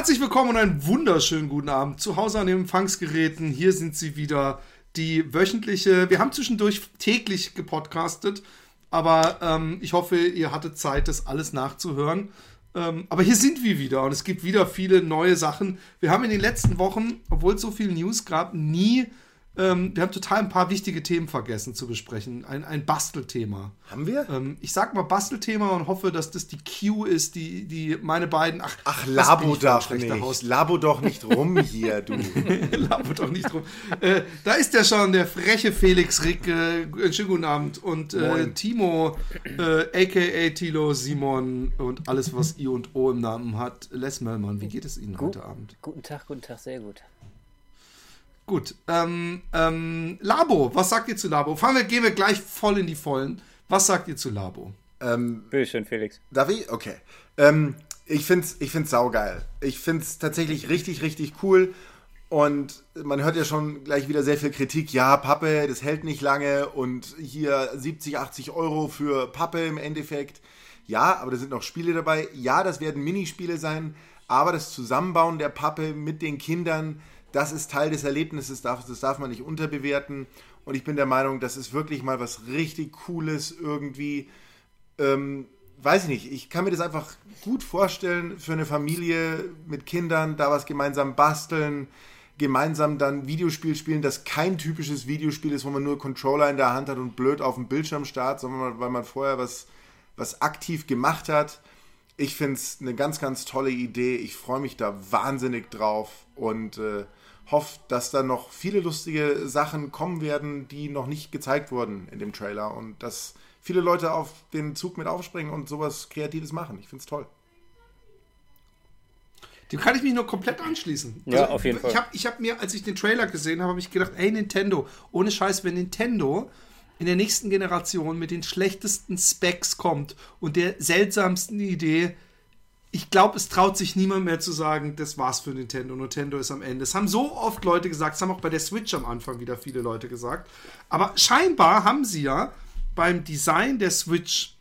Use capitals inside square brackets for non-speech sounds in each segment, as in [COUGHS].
Herzlich willkommen und einen wunderschönen guten Abend zu Hause an den Empfangsgeräten. Hier sind sie wieder, die wöchentliche. Wir haben zwischendurch täglich gepodcastet, aber ähm, ich hoffe, ihr hattet Zeit, das alles nachzuhören. Ähm, aber hier sind wir wieder und es gibt wieder viele neue Sachen. Wir haben in den letzten Wochen, obwohl es so viel News gab, nie ähm, wir haben total ein paar wichtige Themen vergessen zu besprechen. Ein, ein Bastelthema. Haben wir? Ähm, ich sag mal Bastelthema und hoffe, dass das die Q ist, die, die meine beiden. Ach, ach Labo doch nicht. Haus. Labo doch nicht rum hier, du. [LAUGHS] Labo doch nicht rum. Äh, da ist ja schon der freche Felix Rick. Äh, schönen guten Abend. Und äh, Timo, äh, aka Tilo, Simon und alles, was I und O im Namen hat. Les Mellmann, wie geht es Ihnen Gut, heute Abend? Guten Tag, guten Tag, sehr gut. Gut. Ähm, ähm, Labo, was sagt ihr zu Labo? Fangen wir, gehen wir gleich voll in die Vollen. Was sagt ihr zu Labo? Ähm, schön, Felix. Darf ich? Okay. Ähm, ich finde es ich find's saugeil. Ich finde es tatsächlich richtig, richtig cool. Und man hört ja schon gleich wieder sehr viel Kritik. Ja, Pappe, das hält nicht lange. Und hier 70, 80 Euro für Pappe im Endeffekt. Ja, aber da sind noch Spiele dabei. Ja, das werden Minispiele sein. Aber das Zusammenbauen der Pappe mit den Kindern, das ist Teil des Erlebnisses, das darf man nicht unterbewerten. Und ich bin der Meinung, das ist wirklich mal was richtig Cooles irgendwie. Ähm, weiß ich nicht, ich kann mir das einfach gut vorstellen für eine Familie mit Kindern, da was gemeinsam basteln, gemeinsam dann Videospiel spielen, das kein typisches Videospiel ist, wo man nur Controller in der Hand hat und blöd auf dem Bildschirm startet, sondern weil man vorher was, was aktiv gemacht hat. Ich finde es eine ganz, ganz tolle Idee. Ich freue mich da wahnsinnig drauf und äh, hoffe, dass da noch viele lustige Sachen kommen werden, die noch nicht gezeigt wurden in dem Trailer und dass viele Leute auf den Zug mit aufspringen und sowas Kreatives machen. Ich finde es toll. Dem kann ich mich nur komplett anschließen. Ja, also, auf jeden Fall. Ich habe ich hab mir, als ich den Trailer gesehen habe, habe ich gedacht, ey Nintendo, ohne Scheiß, wenn Nintendo in der nächsten Generation mit den schlechtesten Specs kommt und der seltsamsten Idee, ich glaube, es traut sich niemand mehr zu sagen, das war's für Nintendo. Nintendo ist am Ende. Es haben so oft Leute gesagt, es haben auch bei der Switch am Anfang wieder viele Leute gesagt. Aber scheinbar haben sie ja beim Design der Switch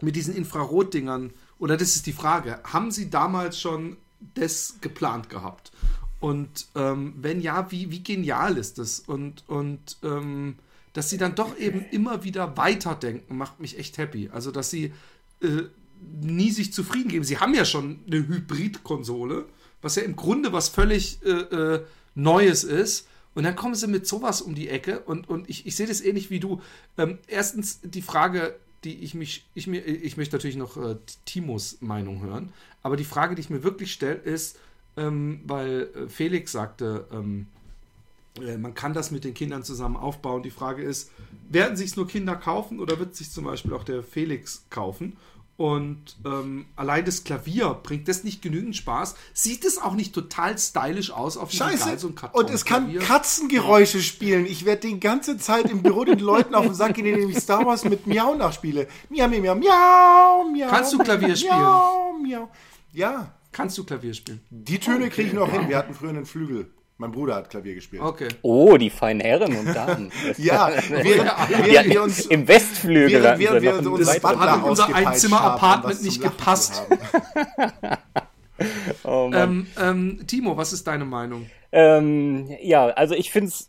mit diesen Infrarotdingern, oder das ist die Frage, haben sie damals schon das geplant gehabt? Und ähm, wenn ja, wie, wie genial ist das? Und, und ähm, dass sie dann doch eben immer wieder weiterdenken, macht mich echt happy. Also, dass sie äh, nie sich zufrieden geben. Sie haben ja schon eine Hybrid-Konsole, was ja im Grunde was völlig äh, äh, Neues ist. Und dann kommen sie mit sowas um die Ecke und, und ich, ich sehe das ähnlich wie du. Ähm, erstens die Frage, die ich mich, ich mir, ich möchte natürlich noch äh, Timos Meinung hören, aber die Frage, die ich mir wirklich stelle, ist, ähm, weil äh, Felix sagte, ähm, äh, man kann das mit den Kindern zusammen aufbauen. Die Frage ist, werden sich nur Kinder kaufen oder wird sich zum Beispiel auch der Felix kaufen? Und ähm, allein das Klavier bringt das nicht genügend Spaß. Sieht es auch nicht total stylisch aus auf dem Scheiße. So ein Und es kann Katzengeräusche spielen. Ich werde die ganze Zeit im Büro den Leuten auf den Sack gehen, indem ich Star Wars mit Miau nachspiele. Miau, miau, miau, miau, miau. Kannst du Klavier spielen? Miau, miau. Ja. Kannst du Klavier spielen? Die Töne okay. kriege ich noch hin. Wir hatten früher einen Flügel. Mein Bruder hat Klavier gespielt. Okay. Oh, die feinen Herren und Damen. [LAUGHS] ja, während, während wir uns im Westflügel während, während wir uns das hat in unser Einzimmer-Apartment nicht gepasst. [LAUGHS] [LAUGHS] oh ähm, ähm, Timo, was ist deine Meinung? Ähm, ja, also ich finde es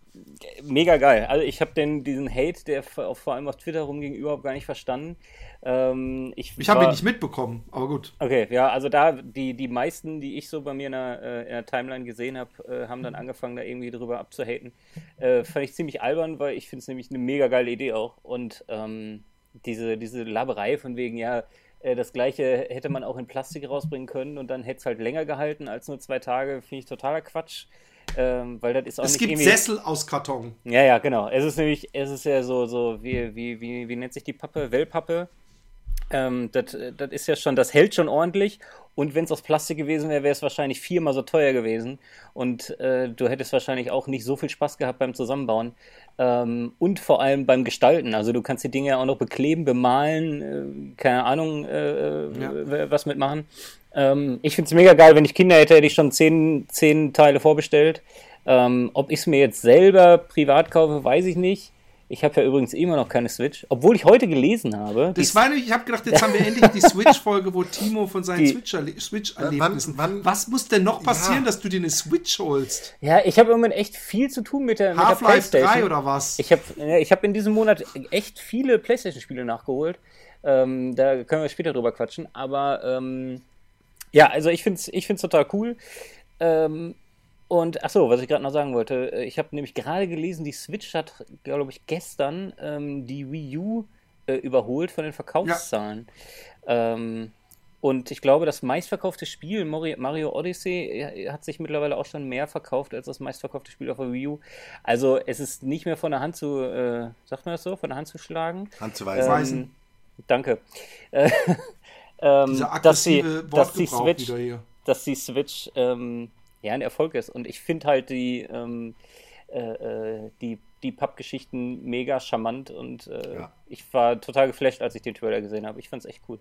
mega geil. Also ich habe diesen Hate, der vor allem auf Twitter rumging, überhaupt gar nicht verstanden. Ähm, ich ich habe ihn nicht mitbekommen, aber gut. Okay, ja, also da die, die meisten, die ich so bei mir in der, äh, in der Timeline gesehen habe, äh, haben dann angefangen, da irgendwie drüber abzuhaten. Äh, fand ich ziemlich albern, weil ich finde es nämlich eine mega geile Idee auch. Und ähm, diese, diese Laberei von wegen, ja, äh, das gleiche hätte man auch in Plastik rausbringen können und dann hätte es halt länger gehalten als nur zwei Tage, finde ich totaler Quatsch. Ähm, weil das ist auch es nicht gibt irgendwie... Sessel aus Karton. Ja, ja, genau. Es ist nämlich, es ist ja so, so wie, wie, wie, wie nennt sich die Pappe? Wellpappe. Ähm, das, ist ja schon, das hält schon ordentlich. Und wenn es aus Plastik gewesen wäre, wäre es wahrscheinlich viermal so teuer gewesen. Und äh, du hättest wahrscheinlich auch nicht so viel Spaß gehabt beim Zusammenbauen. Ähm, und vor allem beim Gestalten. Also du kannst die Dinge ja auch noch bekleben, bemalen, äh, keine Ahnung, äh, ja. was mitmachen. Ähm, ich finde es mega geil. Wenn ich Kinder hätte, hätte ich schon zehn, zehn Teile vorbestellt. Ähm, ob ich es mir jetzt selber privat kaufe, weiß ich nicht. Ich habe ja übrigens immer noch keine Switch, obwohl ich heute gelesen habe. Das war nämlich, ich habe gedacht, jetzt haben wir endlich die Switch-Folge, wo Timo von seinen Switch-Erlebnissen. Wann- Was muss denn noch passieren, Ja. dass du dir eine Switch holst? ja, ich habe im Moment echt viel zu tun mit der, mit der Half-Life PlayStation. 3 oder was? Ich habe ich hab in diesem Monat echt viele PlayStation-Spiele nachgeholt. Ähm, da können wir später drüber quatschen. Aber ähm, ja, also ich finde es ich find's total cool. Ähm, und ach so, was ich gerade noch sagen wollte, äh, ich habe nämlich gerade gelesen, die Switch hat, glaube ich, gestern ähm, die Wii U äh, überholt von den Verkaufszahlen. Ähm, und ich glaube, das meistverkaufte Spiel, Mario Odyssey, hat sich mittlerweile auch schon mehr verkauft als das meistverkaufte Spiel auf der Wii U. Also es ist nicht mehr von der Hand zu, äh, sagt man das so, von der Hand zu schlagen. Hand zu weisen. Weisen. Danke. Äh, [LAUGHS] ähm, Dieser dass, die, aggressive dass die Switch, wieder hier. dass die Switch ähm, ja ein Erfolg ist. Und ich finde halt die, ähm, äh, äh, die, die Pappgeschichten mega charmant und äh, Ja. ich war total geflasht, als ich den Trailer gesehen habe. Ich fand's echt cool.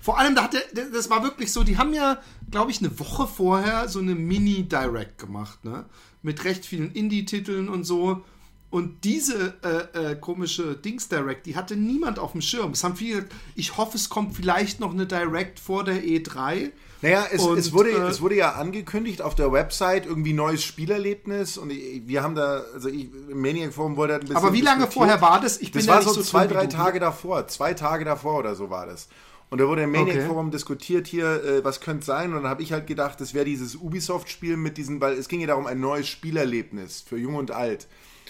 Vor allem, da hat der, das war wirklich so, die haben ja, glaube ich, eine Woche vorher so eine Mini-Direct gemacht, ne? Mit recht vielen Indie-Titeln und so. Und diese äh, äh, komische Dings-Direct, die hatte niemand auf dem Schirm. Es haben viele gesagt, ich hoffe, es kommt vielleicht noch eine Direct vor der E E3. Naja, es, Und, es, wurde, äh, es wurde ja angekündigt auf der Website, irgendwie neues Spielerlebnis und ich, wir haben da, also ich, im Maniac Forum wurde halt ein bisschen. Aber wie lange diskutiert. vorher war das? Ich Das da war nicht so zwei, drei. Tage davor, zwei Tage davor oder so war das. Und da wurde im Maniac Okay. Forum diskutiert hier, äh, was könnte sein. Und dann habe ich halt gedacht, das wäre dieses Ubisoft-Spiel mit diesen, weil es ging ja darum, ein neues Spielerlebnis für Jung und Alt.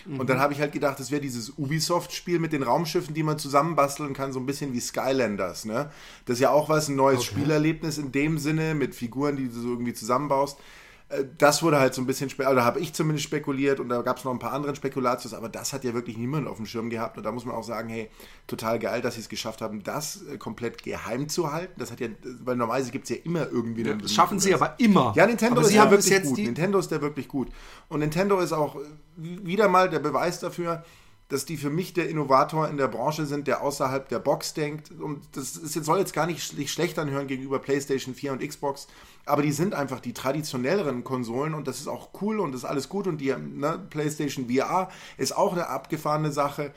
Und Mhm. dann habe ich halt gedacht, das wäre dieses Ubisoft-Spiel mit den Raumschiffen, die man zusammenbasteln kann, so ein bisschen wie Skylanders. Ne? Das ist ja auch was, ein neues Spielerlebnis in dem Sinne, mit Figuren, die du so irgendwie zusammenbaust. Äh, Das wurde halt so ein bisschen, spe- oder habe ich zumindest spekuliert und da gab es noch ein paar andere Spekulatius, aber das hat ja wirklich niemand auf dem Schirm gehabt und da muss man auch sagen, hey, total geil, dass sie es geschafft haben, das äh, komplett geheim zu halten. Das hat ja, weil normalerweise gibt es ja immer irgendwie einen Das schaffen sie aber immer. ja, Nintendo ist ja wirklich gut. Nintendo ist der wirklich gut. Und Nintendo ist auch äh, wieder mal der Beweis dafür, dass die für mich der Innovator in der Branche sind, der außerhalb der Box denkt. Und das ist jetzt, soll jetzt gar nicht schlecht schlecht anhören gegenüber PlayStation 4 und Xbox, aber die sind einfach die traditionelleren Konsolen und das ist auch cool und das ist alles gut. Und die ne, PlayStation VR ist auch eine abgefahrene Sache.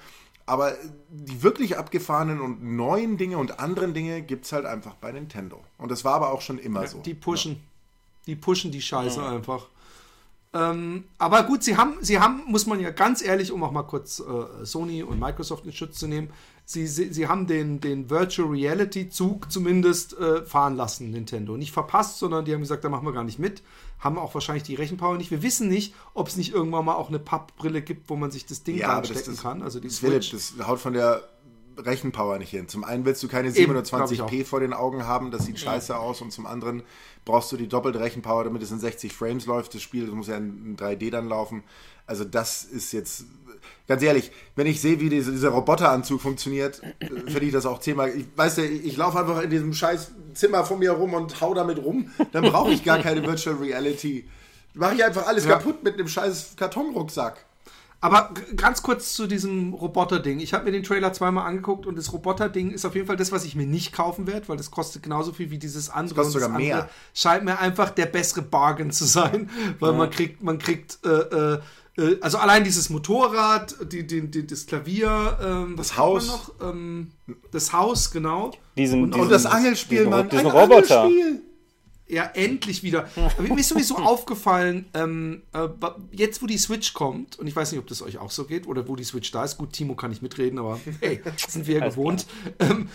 Aber die wirklich abgefahrenen und neuen Dinge und anderen Dinge gibt es halt einfach bei Nintendo. Und das war aber auch schon immer so. die pushen. Die pushen die Scheiße einfach. Ähm, aber gut, sie haben, sie haben, muss man ja ganz ehrlich, um auch mal kurz äh, Sony und Microsoft in Schutz zu nehmen, sie, sie, sie haben den, den Virtual Reality Zug zumindest äh, fahren lassen, Nintendo. Nicht verpasst, sondern die haben gesagt, da machen wir gar nicht mit. Haben auch wahrscheinlich die Rechenpower nicht. Wir wissen nicht, ob es nicht irgendwann mal auch eine Pappbrille gibt, wo man sich das Ding Ja, aber das, reinstecken das, kann. Also die das, Philipp, Switch. das haut von der Rechenpower nicht hin. Zum einen willst du keine Eben, glaub ich 720p vor den Augen haben, das sieht scheiße aus. Und zum anderen brauchst du die doppelte Rechenpower, damit es in 60 Frames läuft. Das Spiel das muss ja in 3D dann laufen. Also das ist jetzt, ganz ehrlich, wenn ich sehe, wie diese, dieser Roboteranzug funktioniert, finde ich das auch zehnmal. Ich weiß ja, ich, ich laufe einfach in diesem scheiß Zimmer von mir rum und hau damit rum. Dann brauche ich gar keine Virtual Reality. Mache ich einfach alles Ja. kaputt mit einem scheiß Kartonrucksack. Aber ganz kurz zu diesem Roboter-Ding. Ich habe mir den Trailer zweimal angeguckt und das Roboter-Ding ist auf jeden Fall das, was ich mir nicht kaufen werde, weil das kostet genauso viel wie dieses andere. kostet Und das sogar mehr. Scheint mir einfach der bessere Bargain zu sein, [LAUGHS] weil man kriegt, man kriegt, äh, äh, äh, also allein dieses Motorrad, die, die, die, das Klavier, ähm, was Das Haus. noch? Ähm, das Haus, genau. Diesen, Und- diesen, Und das Angelspiel, diesen, Mann. Diesen ein Roboter. Angelspiel. Ja, endlich wieder. Aber mir ist sowieso [LAUGHS] aufgefallen, ähm, äh, jetzt wo die Switch kommt, und ich weiß nicht, ob das euch auch so geht, oder wo die Switch da ist, gut, Timo kann nicht mitreden, aber hey, sind wir ja gewohnt. Ähm,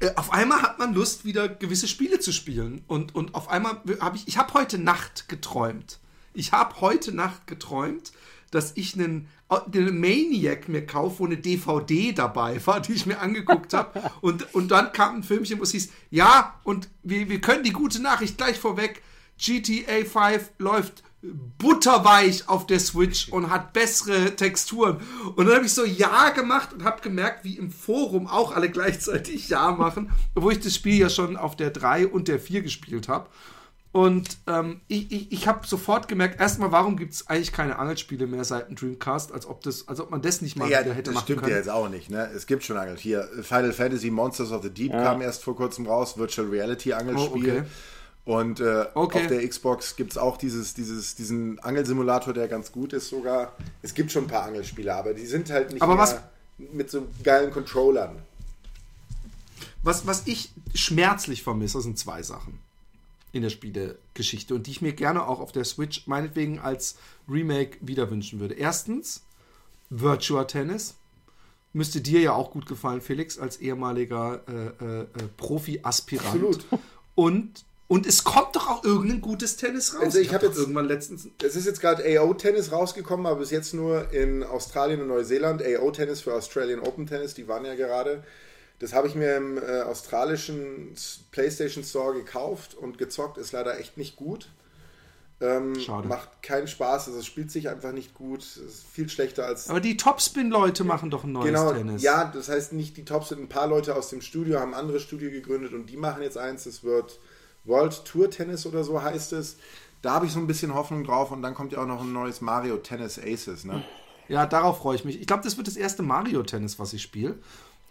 äh, auf einmal hat man Lust, wieder gewisse Spiele zu spielen. Und, und auf einmal habe ich, ich habe heute Nacht geträumt. Ich habe heute Nacht geträumt, dass ich einen, einen Maniac mir kaufe, wo eine DVD dabei war, [LAUGHS] die ich mir angeguckt habe. und, und dann kam ein Filmchen, wo es hieß, ja, und wir, wir können die gute Nachricht gleich vorweg, GTA 5 läuft butterweich auf der Switch und hat bessere Texturen. Und dann habe ich so Ja gemacht und habe gemerkt, wie im Forum auch alle gleichzeitig Ja machen, obwohl ich das Spiel ja schon auf der 3 und der 4 gespielt habe. Und ähm, ich, ich, ich habe sofort gemerkt, erstmal, warum gibt es eigentlich keine Angelspiele mehr seit dem Dreamcast, als ob, das, als ob man das nicht mal Ja, wieder hätte das machen stimmt können. ja jetzt auch nicht. Ne? Es gibt schon Angel. Hier, Final Fantasy Monsters of the Deep kam erst vor kurzem raus, Virtual Reality Angelspiel. Oh, okay. Und äh, Okay. auf der Xbox gibt es auch dieses, dieses, diesen Angelsimulator, der ganz gut ist sogar. Es gibt schon ein paar Angelspiele, aber die sind halt nicht Aber mehr was- mit so geilen Controllern. Was, was ich schmerzlich vermisse, sind zwei Sachen in der Spielegeschichte und die ich mir gerne auch auf der Switch meinetwegen als Remake wieder wünschen würde. Erstens, Virtua Tennis. Müsste dir ja auch gut gefallen, Felix, als ehemaliger äh, äh, äh, Profi-Aspirant. Absolut. Und, und es kommt doch auch irgendein gutes Tennis raus. Also ich hab doch jetzt- irgendwann letztens. Es ist jetzt gerade AO Tennis rausgekommen, aber bis jetzt nur in Australien und Neuseeland. AO Tennis für Australian Open Tennis, die waren ja gerade. Das habe ich mir im äh, australischen PlayStation Store gekauft und gezockt. Ist leider echt nicht gut. Ähm, Schade. Macht keinen Spaß, also es spielt sich einfach nicht gut. Es ist viel schlechter als. Aber die Topspin-Leute machen doch ein neues Genau, Tennis. ja, das heißt nicht die Tops sind ein paar Leute aus dem Studio, haben ein anderes Studio gegründet und die machen jetzt eins, das wird World Tour Tennis oder so heißt es. Da habe ich so ein bisschen Hoffnung drauf und dann kommt ja auch noch ein neues Mario Tennis Aces, ne? Ja, darauf freue ich mich. Ich glaube, das wird das erste Mario-Tennis, was ich spiele.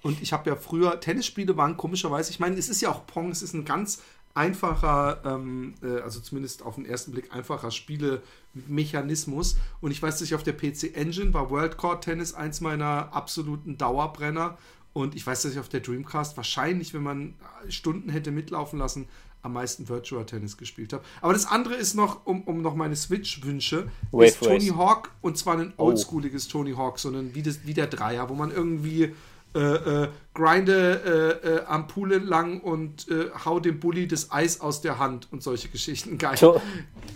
Und ich habe ja früher, Tennisspiele waren komischerweise, ich meine, es ist ja auch Pong, es ist ein ganz einfacher, ähm, äh, also zumindest auf den ersten Blick einfacher Spielemechanismus. Und ich weiß, dass ich auf der PC Engine war World Court Tennis eins meiner absoluten Dauerbrenner. Und ich weiß, dass ich auf der Dreamcast wahrscheinlich, wenn man Stunden hätte mitlaufen lassen, am meisten Virtua Tennis gespielt habe. Aber das andere ist noch, um, um noch meine Switch-Wünsche, ist Tony. Hawk und zwar ein Oh. oldschooliges Tony Hawk, sondern wie, das, wie der Dreier, wo man irgendwie äh, äh, grinde äh, äh, Ampule lang und äh, hau dem Bully das Eis aus der Hand und solche Geschichten. [LAUGHS] Geil. To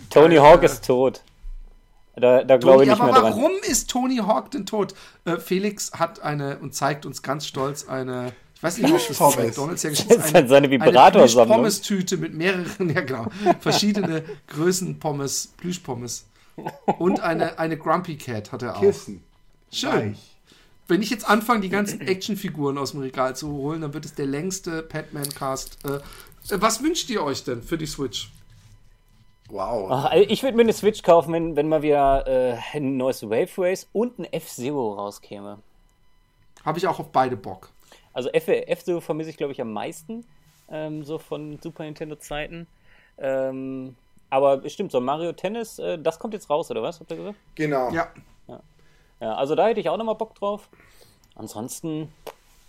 Tony Geil, Hawk äh, ist tot. Da, da glaube ich nicht aber mehr dran. warum ist Tony Hawk denn tot? Äh, Felix hat eine und zeigt uns ganz stolz eine, ich weiß nicht, ob das Pommes. McDonalds hergestellt [LAUGHS] Das ist halt seine Vibratorsammlung. Eine Pommes-Tüte mit mehreren, [LAUGHS] ja genau, verschiedene Größen Pommes, Plüschpommes. Und eine, eine Grumpy Cat hat er auch. Kissen. Schön. Reich. Wenn ich jetzt anfange, die ganzen [LAUGHS] Actionfiguren aus dem Regal zu holen, dann wird es der längste Batman-Cast. Äh, äh, was wünscht ihr euch denn für die Switch? Wow. Ach, also ich würde mir eine Switch kaufen, wenn, wenn mal wieder äh, ein neues Wave Race und ein F-Zero rauskäme. Habe ich auch auf beide Bock. Also F- F-Zero vermisse ich, glaube ich, am meisten, ähm, so von Super Nintendo-Zeiten. Ähm, aber stimmt, so Mario Tennis, äh, das kommt jetzt raus, oder was? Habt ihr gesagt? Genau. Ja, Ja, also da hätte ich auch nochmal Bock drauf. Ansonsten,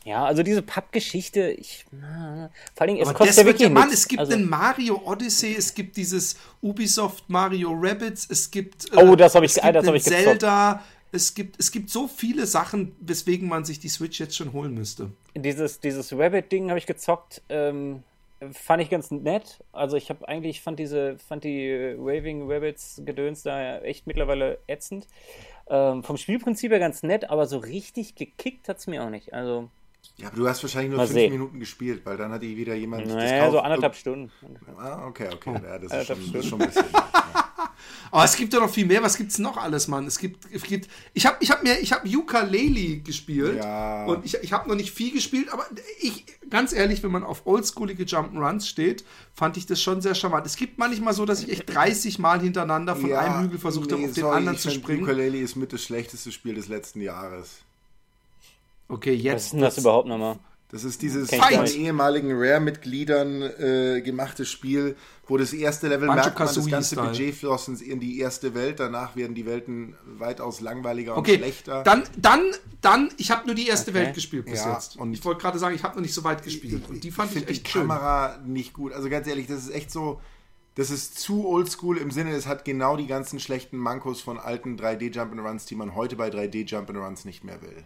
ja, also diese Pappgeschichte, ich, na, vor allem, es aber kostet ja wirklich Mann, nichts. es gibt also, einen Mario Odyssey, es gibt dieses Ubisoft Mario Rabbits, es gibt. Oh, das hab ich- es ah, das hab einen ich gezockt. Zelda. Es gibt, es gibt so viele Sachen, weswegen man sich die Switch jetzt schon holen müsste. dieses, dieses Rabbit-Ding habe ich gezockt, ähm, fand ich ganz nett. Also ich habe eigentlich, fand diese, fand die Waving Rabbits Gedöns da echt mittlerweile ätzend. Ähm, vom Spielprinzip her ganz nett, aber so richtig gekickt hat es mir auch nicht. Also, Ja, aber du hast wahrscheinlich nur fünf sehen. Minuten gespielt, weil dann hat die wieder jemand naja, so anderthalb Stunden. Ah, okay, okay. Ja, das, ist schon, das ist schon ein bisschen. [LAUGHS] Aber es gibt ja noch viel mehr. Was gibt's noch alles, Mann? Es gibt, es gibt ich habe ich hab mir, ich habe Ukulele gespielt Ja. und ich, ich habe noch nicht viel gespielt, aber ich, ganz ehrlich, wenn man auf oldschoolige Jump'n'Runs steht, fand ich das schon sehr charmant. Es gibt manchmal so, dass ich echt 30 Mal hintereinander von Ja, einem Hügel versucht habe, nee, auf den sorry, anderen ich zu springen. Ukulele ist mit das schlechteste Spiel des letzten Jahres. Okay, Was jetzt. ist denn das überhaupt nochmal? Das ist dieses ich von ehemaligen Rare-Mitgliedern äh, gemachtes Spiel, wo das erste Level merkt man, das ganze Banjo-Kazooie-Style. Budget floss in die erste Welt, danach werden die Welten weitaus langweiliger und Okay, schlechter. dann, dann, dann, ich habe nur die erste Okay. Welt gespielt bis Ja, jetzt. und- ich wollte gerade sagen, ich habe noch nicht so weit gespielt. Und die fand ich, find echt die schön. Kamera nicht gut. Also ganz ehrlich, das ist echt so, das ist zu oldschool im Sinne, es hat genau die ganzen schlechten Mankos von alten 3D Jump'n'Runs, die man heute bei 3D Jump'n'Runs nicht mehr will.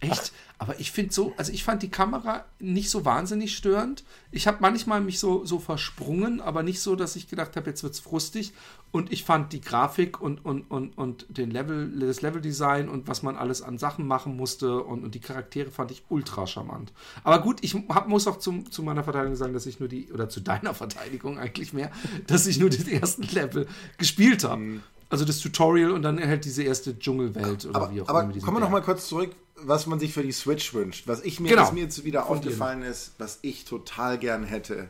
Echt? Aber ich finde so, also ich fand die Kamera nicht so wahnsinnig störend. Ich habe manchmal mich so, so versprungen, aber nicht so, dass ich gedacht habe, jetzt wird's frustig. Und ich fand die Grafik und, und, und, und den Level, das Leveldesign und was man alles an Sachen machen musste und, und die Charaktere fand ich ultra charmant. Aber gut, ich hab, muss auch zum, zu meiner Verteidigung sagen, dass ich nur die, oder zu deiner [LAUGHS] Verteidigung eigentlich mehr, dass ich nur den ersten Level gespielt habe. Also das Tutorial und dann halt diese erste Dschungelwelt oder Aber, wie auch aber immer. diesem kommen wir noch Berg. mal kurz zurück, was man sich für die Switch wünscht. Was ich mir, Genau. was mir jetzt wieder Von aufgefallen ist, was ich total gern hätte.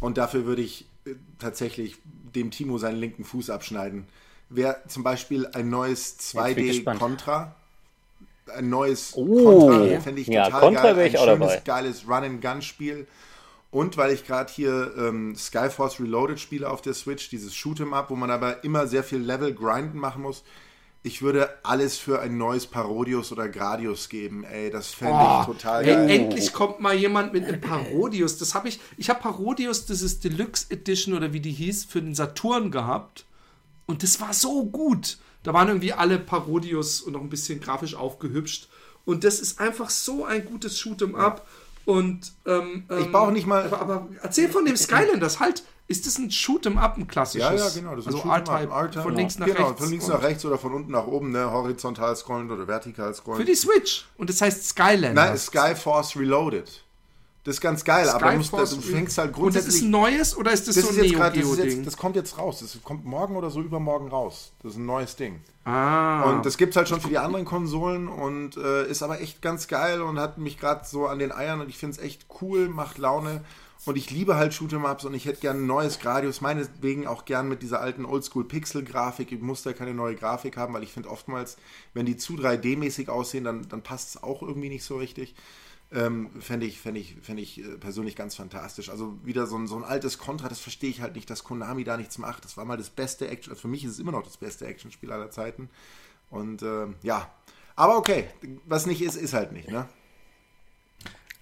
Und dafür würde ich äh, tatsächlich dem Timo seinen linken Fuß abschneiden. Wäre zum Beispiel ein neues bin ich gespannt. 2D-Contra. Ein neues Oh. Contra fände ich Ja, total Contra geil. ich ein auch schönes, dabei. geiles Run-and-Gun-Spiel. Und weil ich gerade hier ähm, Skyforce Reloaded spiele auf der Switch, dieses Shoot'em Up, wo man aber immer sehr viel Level grinden machen muss. Ich würde alles für ein neues Parodius oder Gradius geben, ey. Das fände Oh, ich total ey, geil. endlich kommt mal jemand mit einem Parodius. Das habe ich. Ich habe Parodius, das ist Deluxe Edition oder wie die hieß, für den Saturn gehabt. Und das war so gut. Da waren irgendwie alle Parodius und noch ein bisschen grafisch aufgehübscht. Und das ist einfach so ein gutes Shoot'em Up. Und ähm, Ich ähm, brauche nicht mal. Aber, aber erzähl von dem Skylanders halt. Ist das ein Shoot'em Up, ein klassisches? Ja, ja, genau. Das ist also R-Type, von links nach genau, rechts. Von links nach rechts oder von unten nach oben, ne? Horizontal scrollend oder vertikal scrollend. Für die Switch. Und das heißt Skylanders. Nein, Skyforce Reloaded. Das ist ganz geil, aber du, musst, du fängst halt Und das ist grundsätzlich. ein neues oder ist das, das, so ein jetzt Neo das, Geo ist jetzt, das kommt jetzt raus. Das kommt morgen oder so übermorgen raus. Das ist ein neues Ding. ah. Und das gibt es halt schon für die anderen Konsolen und äh, ist aber echt ganz geil und hat mich gerade so an den Eiern und ich finde es echt cool, macht Laune. Und ich liebe halt Shoot'em-Ups und ich hätte gern ein neues Gradius, meinetwegen auch gern mit dieser alten Oldschool-Pixel-Grafik. Ich muss da keine neue Grafik haben, weil ich finde oftmals, wenn die zu 3D-mäßig aussehen, dann, dann passt es auch irgendwie nicht so richtig. Ähm, Fände ich, fänd ich, fänd ich äh, persönlich ganz fantastisch. Also wieder so ein, so ein altes Contra, das verstehe ich halt nicht, dass Konami da nichts macht. Das war mal das beste Action, also für mich ist es immer noch das beste Actionspiel aller Zeiten. Und ähm, ja, aber okay, was nicht ist, ist halt nicht, ne?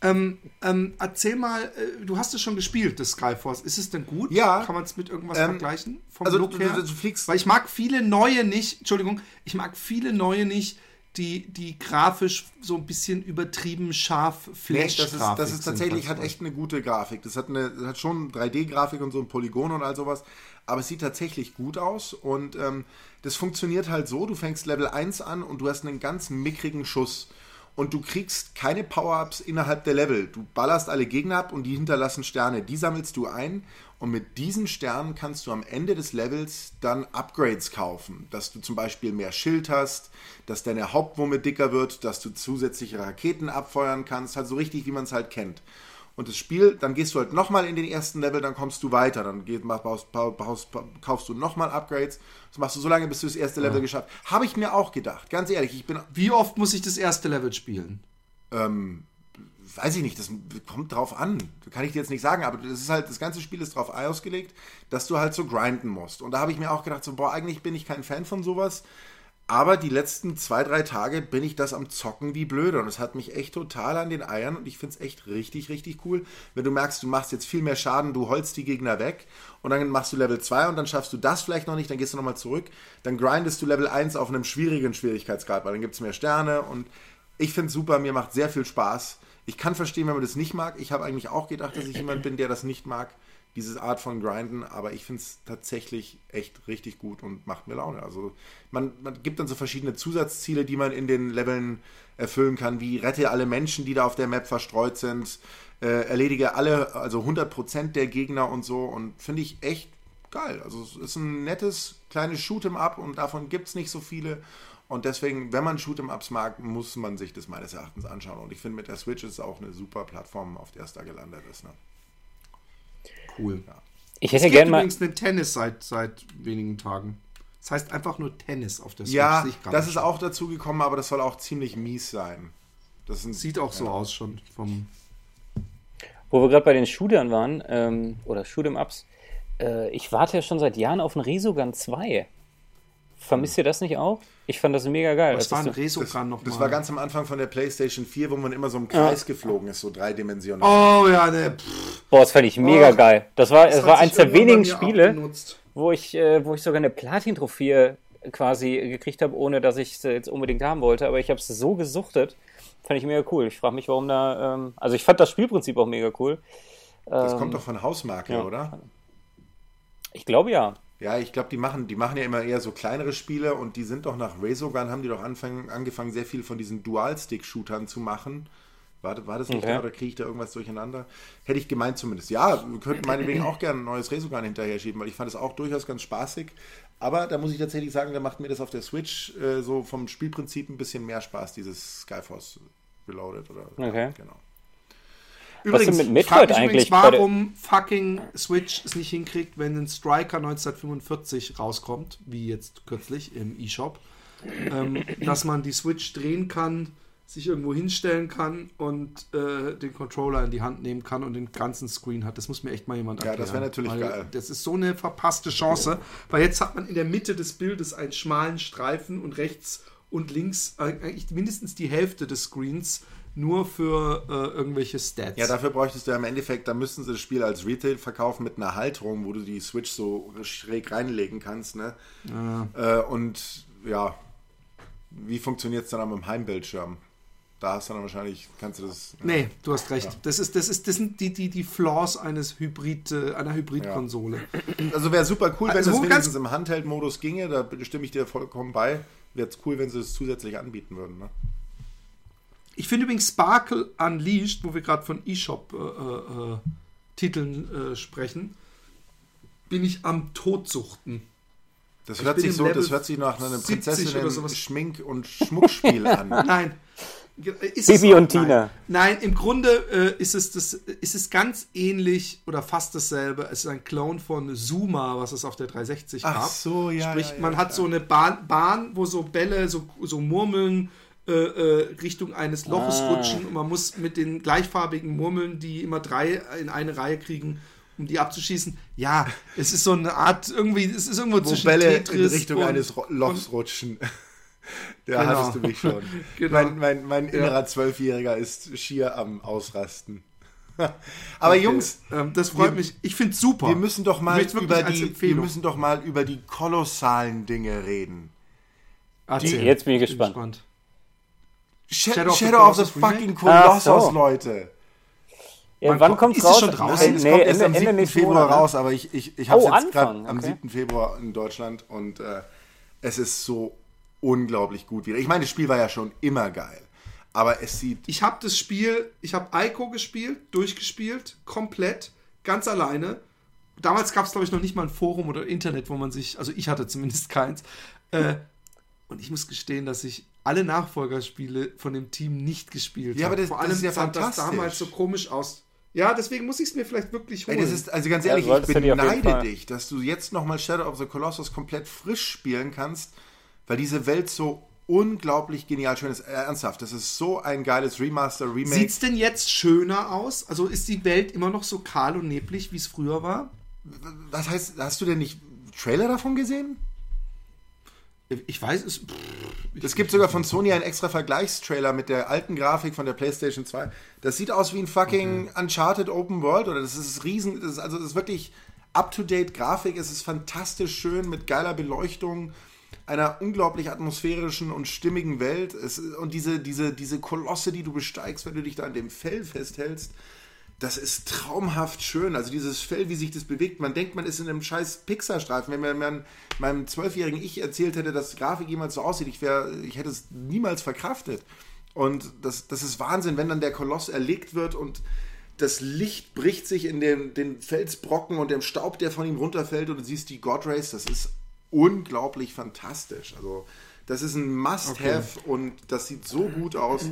Ähm, ähm, erzähl mal, äh, du hast es schon gespielt, das Skyforce. Ist es denn gut? Ja. Kann man es mit irgendwas Ähm, vergleichen? Vom also Look du- her? du- du fliegst- Weil ich mag viele neue nicht, Entschuldigung, ich mag viele neue nicht, die, die grafisch so ein bisschen übertrieben scharf Nee, flash das ist, das ist tatsächlich, hat echt eine gute Grafik. Das hat, eine, das hat schon 3D-Grafik und so ein Polygon und all sowas, aber es sieht tatsächlich gut aus und ähm, das funktioniert halt so, du fängst Level 1 an und du hast einen ganz mickrigen Schuss und du kriegst keine Power-Ups innerhalb der Level. Du ballerst alle Gegner ab und die hinterlassen Sterne. Die sammelst du ein und mit diesen Sternen kannst du am Ende des Levels dann Upgrades kaufen. Dass du zum Beispiel mehr Schild hast, dass deine Hauptwumme dicker wird, dass du zusätzliche Raketen abfeuern kannst. Halt so richtig, wie man es halt kennt. Und das Spiel, dann gehst du halt nochmal in den ersten Level, dann kommst du weiter. Dann geht, baust, baust, kaufst du nochmal Upgrades. Das machst du so lange, bis du das erste Level geschafft hast. Habe ich mir auch gedacht. Ganz ehrlich, ich bin Wie oft muss ich das erste Level spielen? weiß ich nicht, das kommt drauf an. Kann ich dir jetzt nicht sagen, aber das ist halt, das ganze Spiel ist darauf ausgelegt, dass du halt so grinden musst. Und da habe ich mir auch gedacht, so, boah, eigentlich bin ich kein Fan von sowas. Aber die letzten zwei, drei Tage bin ich das am Zocken wie blöde. Und es hat mich echt total an den Eiern und ich finde es echt richtig, richtig cool. Wenn du merkst, du machst jetzt viel mehr Schaden, du holst die Gegner weg und dann machst du Level 2 und dann schaffst du das vielleicht noch nicht, dann gehst du nochmal zurück. Dann grindest du Level 1 auf einem schwierigen Schwierigkeitsgrad, weil dann gibt es mehr Sterne und ich finde es super, mir macht sehr viel Spaß. Ich kann verstehen, wenn man das nicht mag. Ich habe eigentlich auch gedacht, dass ich jemand bin, der das nicht mag, diese Art von Grinden, aber ich finde es tatsächlich echt richtig gut und macht mir Laune. Also man, man gibt dann so verschiedene Zusatzziele, die man in den Leveln erfüllen kann, wie rette alle Menschen, die da auf der Map verstreut sind, äh, erledige alle, also 100% der Gegner und so und finde ich echt geil. Also es ist ein nettes kleines Shoot'em Up und davon gibt es nicht so viele. Und deswegen, wenn man Shoot'em Ups mag, muss man sich das meines Erachtens anschauen. Und ich finde, mit der Switch ist es auch eine super Plattform, auf der es da gelandet ist. Ne? Cool. Ich Es hätte gibt gerne mal. übrigens einen Tennis seit, seit wenigen Tagen. Das heißt einfach nur Tennis auf der Switch. Ja, das ist auch dazu gekommen, aber das soll auch ziemlich mies sein. Das ein, Sieht auch so ja. aus schon. Vom Wo wir gerade bei den Shootern waren, ähm, oder Shoot'em-Ups, äh, ich warte ja schon seit Jahren auf ein Resogun 2. Vermisst ihr das nicht auch? Ich fand das mega geil. was Das war ein so- Resogun noch Das war ganz am Anfang von der PlayStation 4, wo man immer so im Kreis geflogen ist, so dreidimensional. Oh ja, ne. Pff, Boah, das fand ich mega Oh, geil. Das war, das es war eins der wenigen Spiele, wo ich, äh, wo ich sogar eine Platin-Trophäe quasi gekriegt habe, ohne dass ich es jetzt unbedingt haben wollte. Aber ich habe es so gesuchtet. Fand ich mega cool. Ich frage mich, warum da. Ähm, also, ich fand das Spielprinzip auch mega cool. Das Ähm, kommt doch von Hausmarke, ja. oder? Ich glaube ja. Ja, ich glaube, die machen, die machen ja immer eher so kleinere Spiele und die sind doch nach Resogun, haben die doch anfangen, angefangen, sehr viel von diesen Dual-Stick-Shootern zu machen. War, war das nicht Okay. da oder kriege ich da irgendwas durcheinander? Hätte ich gemeint zumindest. Ja, wir könnten meinetwegen auch gerne ein neues Resogun hinterher schieben, weil ich fand es auch durchaus ganz spaßig. Aber da muss ich tatsächlich sagen, da macht mir das auf der Switch äh, so vom Spielprinzip ein bisschen mehr Spaß, dieses Skyforce Reloaded oder Okay. genau. Übrigens, mit frag Metroid mich eigentlich übrigens, warum fucking Switch es nicht hinkriegt, wenn ein Striker 1945 rauskommt, wie jetzt kürzlich im eShop, ähm, dass man die Switch drehen kann sich irgendwo hinstellen kann und äh, den Controller in die Hand nehmen kann und den ganzen Screen hat. Das muss mir echt mal jemand Ja, erklären. das wäre natürlich geil. Das ist so eine verpasste Chance, weil jetzt hat man in der Mitte des Bildes einen schmalen Streifen und rechts und links eigentlich mindestens die Hälfte des Screens nur für äh, irgendwelche Stats. Ja, dafür bräuchtest du ja im Endeffekt, da müssten sie das Spiel als Retail verkaufen mit einer Halterung, wo du die Switch so schräg reinlegen kannst. Ne? Äh, und ja, wie funktioniert es dann am Heimbildschirm? Da hast du dann wahrscheinlich, kannst du das. Nee, du hast recht. Das, ist, das, ist, das sind die, die, die Flaws eines Hybrid, äh, einer Hybridkonsole. Also wäre super cool, wenn Also, das wenigstens im Handheld-Modus ginge, da stimme ich dir vollkommen bei. Wäre es cool, wenn sie es zusätzlich anbieten würden. Ne? Ich finde übrigens Sparkle Unleashed, wo wir gerade von eShop-Titeln äh, sprechen, bin ich am Todsuchten. Das Ich hört sich so, das Level hört sich nach einem 70 oder Prinzessinnen sowas. Schmink- und Schmuckspiel [LAUGHS] an. Nein. Ist Bibi und Tina. Nein, nein im Grunde äh, ist, es das, ist es ganz ähnlich oder fast dasselbe. Es ist ein Clone von Zuma, was es auf der 360 Ach gab. so, ja, Sprich, ja, ja, man hat so eine Bahn, Bahn, wo so Bälle, so, so Murmeln äh, äh, Richtung eines Loches Ah. rutschen und man muss mit den gleichfarbigen Murmeln, die immer drei in eine Reihe kriegen, um die abzuschießen. Ja, es ist so eine Art, irgendwie, es ist irgendwo Wo zwischen Bälle in Tetris Richtung und, eines Lochs rutschen. [LAUGHS] Da Genau. hattest du mich schon. [LAUGHS] Genau. Mein, mein, mein innerer Zwölfjähriger ist schier am Ausrasten. [LAUGHS] Aber Jungs, Ähm, das freut wir- mich. Ich finde es super. wir müssen doch mal über die, wir müssen doch mal über die kolossalen Dinge reden. Erzähl. Jetzt bin ich gespannt. Sh Shadow Shadow, of the of the, fucking? Colossus, so. Leute. Ja, Wann wann kommt- kommt's ist es raus? schon draußen? Nein, es nee, kommt erst Ende, am 7. Ende nächsten Februar Monat, raus, aber ich, ich, ich habe es Oh, jetzt gerade Anfang, am okay. 7. Februar in Deutschland und äh, es ist so unglaublich gut wieder. Ich meine, das Spiel war ja schon immer geil, aber es sieht Ich habe das Spiel, ich habe Ico gespielt, durchgespielt, komplett, ganz alleine. Damals gab es, glaube ich, noch nicht mal ein Forum oder Internet, wo man sich, also ich hatte zumindest keins. Äh, und ich muss gestehen, dass ich alle Nachfolgerspiele von dem Team nicht gespielt Ja, habe. aber das- Vor das allem ist ja sah das damals so komisch aus. Ja, deswegen muss ich es mir vielleicht wirklich holen. Ey, das ist, also ganz Ja, ehrlich, ich auf jeden beneide dich, dass du jetzt nochmal Shadow of the Colossus komplett frisch spielen kannst, weil diese Welt so unglaublich genial schön ist. Äh, ernsthaft, das ist so ein geiles Remaster, Remake. Sieht es denn jetzt schöner aus? Also ist die Welt immer noch so kahl und neblig, wie es früher war? Was heißt, hast du denn nicht Trailer davon gesehen? Ich weiß es. Pff, Es gibt sogar von Sony einen extra Vergleichstrailer mit der alten Grafik von der PlayStation 2. Das sieht aus wie ein fucking Uncharted Open World oder das ist riesen, das ist, also das ist wirklich up-to-date Grafik. Es ist fantastisch schön mit geiler Beleuchtung, einer unglaublich atmosphärischen und stimmigen Welt. Es, und diese, diese, diese Kolosse, die du besteigst, wenn du dich da an dem Fell festhältst, das ist traumhaft schön. Also dieses Fell, wie sich das bewegt. Man denkt, man ist in einem scheiß Pixar-Streifen. Wenn mir man, meinem zwölfjährigen Ich erzählt hätte, dass Grafik jemals so aussieht, ich, wär, ich hätte es niemals verkraftet. Und das, das ist Wahnsinn, wenn dann der Koloss erlegt wird und das Licht bricht sich in den, den Felsbrocken und dem Staub, der von ihm runterfällt und du siehst die God Rays. Das ist unglaublich fantastisch. Also das ist ein Must-Have und das sieht so gut aus.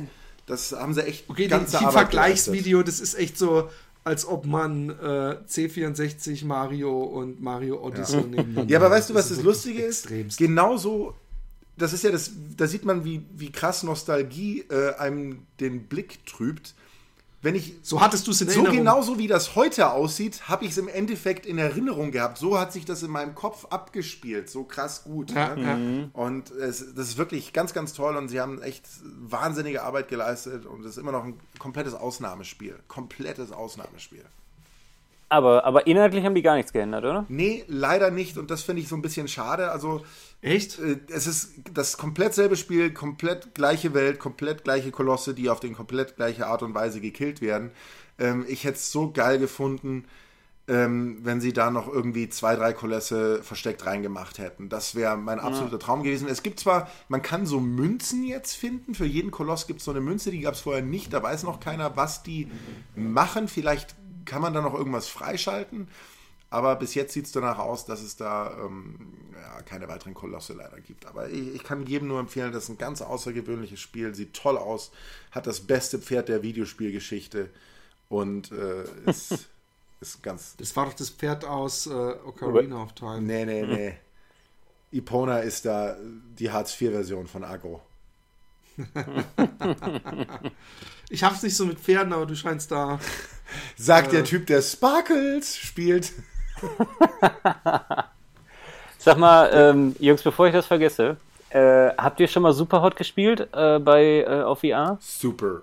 Das haben sie echt Okay, ganze die Vergleichsvideo, das ist echt so, als ob man äh, C64, Mario und Mario Odyssey [LAUGHS] nebeneinander Ja, aber weißt du, was das Lustige ist? extremst. Genauso, das ist ja das, da sieht man, wie, wie krass Nostalgie äh, einem den Blick trübt. Wenn ich So hattest du es in so Erinnerung. genauso wie das heute aussieht, habe ich es im Endeffekt in Erinnerung gehabt. So hat sich das in meinem Kopf abgespielt, so krass gut. Ja, ne? ja. Und es, das ist wirklich ganz, ganz toll und sie haben echt wahnsinnige Arbeit geleistet und es ist immer noch ein komplettes Ausnahmespiel. Komplettes Ausnahmespiel. Aber, aber inhaltlich haben die gar nichts geändert, oder? Nee, leider nicht und das finde ich so ein bisschen schade. Also Echt? äh, es ist das komplett selbe Spiel, komplett gleiche Welt, komplett gleiche Kolosse, die auf den komplett gleiche Art und Weise gekillt werden. Ähm, ich hätte es so geil gefunden, ähm, wenn sie da noch irgendwie zwei, drei Kolosse versteckt reingemacht hätten. Das wäre mein absoluter Traum gewesen. Es gibt zwar, man kann so Münzen jetzt finden, für jeden Koloss gibt es so eine Münze, die gab es vorher nicht, da weiß noch keiner, was die machen. Vielleicht kann man da noch irgendwas freischalten. Aber bis jetzt sieht es danach aus, dass es da ähm, ja, keine weiteren Kolosse leider gibt. Aber ich, ich kann jedem nur empfehlen, das ist ein ganz außergewöhnliches Spiel, sieht toll aus, hat das beste Pferd der Videospielgeschichte und äh, ist, [LAUGHS] ist ganz. Das war doch das Pferd aus äh, Ocarina of Time. Nee, nee, nee. Ipona ist da die Hartz-IV-Version von Agro. [LAUGHS] ich hab's nicht so mit Pferden, aber du scheinst da. Sagt der Typ, der Sparkles spielt. [LAUGHS] Sag mal, ähm, Jungs, bevor ich das vergesse, äh, habt ihr schon mal Superhot gespielt äh, bei äh, auf VR? Super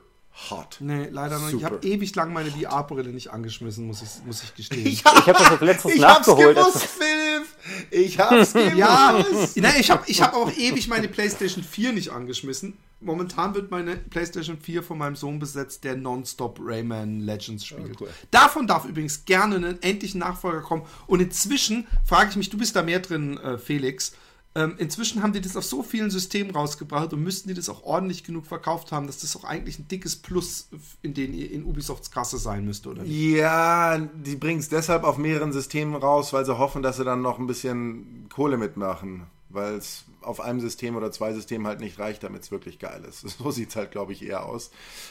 hot. Nee, leider noch nicht. Ich habe ewig lang meine VR-Brille nicht angeschmissen, muss ich, muss ich gestehen. Ich habe das jetzt letztens [LAUGHS] ich nachgeholt. Hab's gewusst, Philipp! Ich hab's [LAUGHS] gewusst! Ja, nein, ich habe ich hab auch ewig meine PlayStation 4 nicht angeschmissen. Momentan wird meine PlayStation 4 von meinem Sohn besetzt, der nonstop Rayman Legends spielt. cool. Davon darf übrigens gerne ein endlichen Nachfolger kommen. Und inzwischen frage ich mich, du bist da mehr drin, äh, Felix. Ähm, inzwischen haben die das auf so vielen Systemen rausgebracht und müssten die das auch ordentlich genug verkauft haben, dass das auch eigentlich ein dickes Plus in den in Ubisofts Kasse sein müsste, oder nicht? Ja, die bringen es deshalb auf mehreren Systemen raus, weil sie hoffen, dass sie dann noch ein bisschen Kohle mitmachen. Weil es auf einem System oder zwei Systemen halt nicht reicht, damit es wirklich geil ist. [LAUGHS] So sieht es halt, glaube ich, eher aus.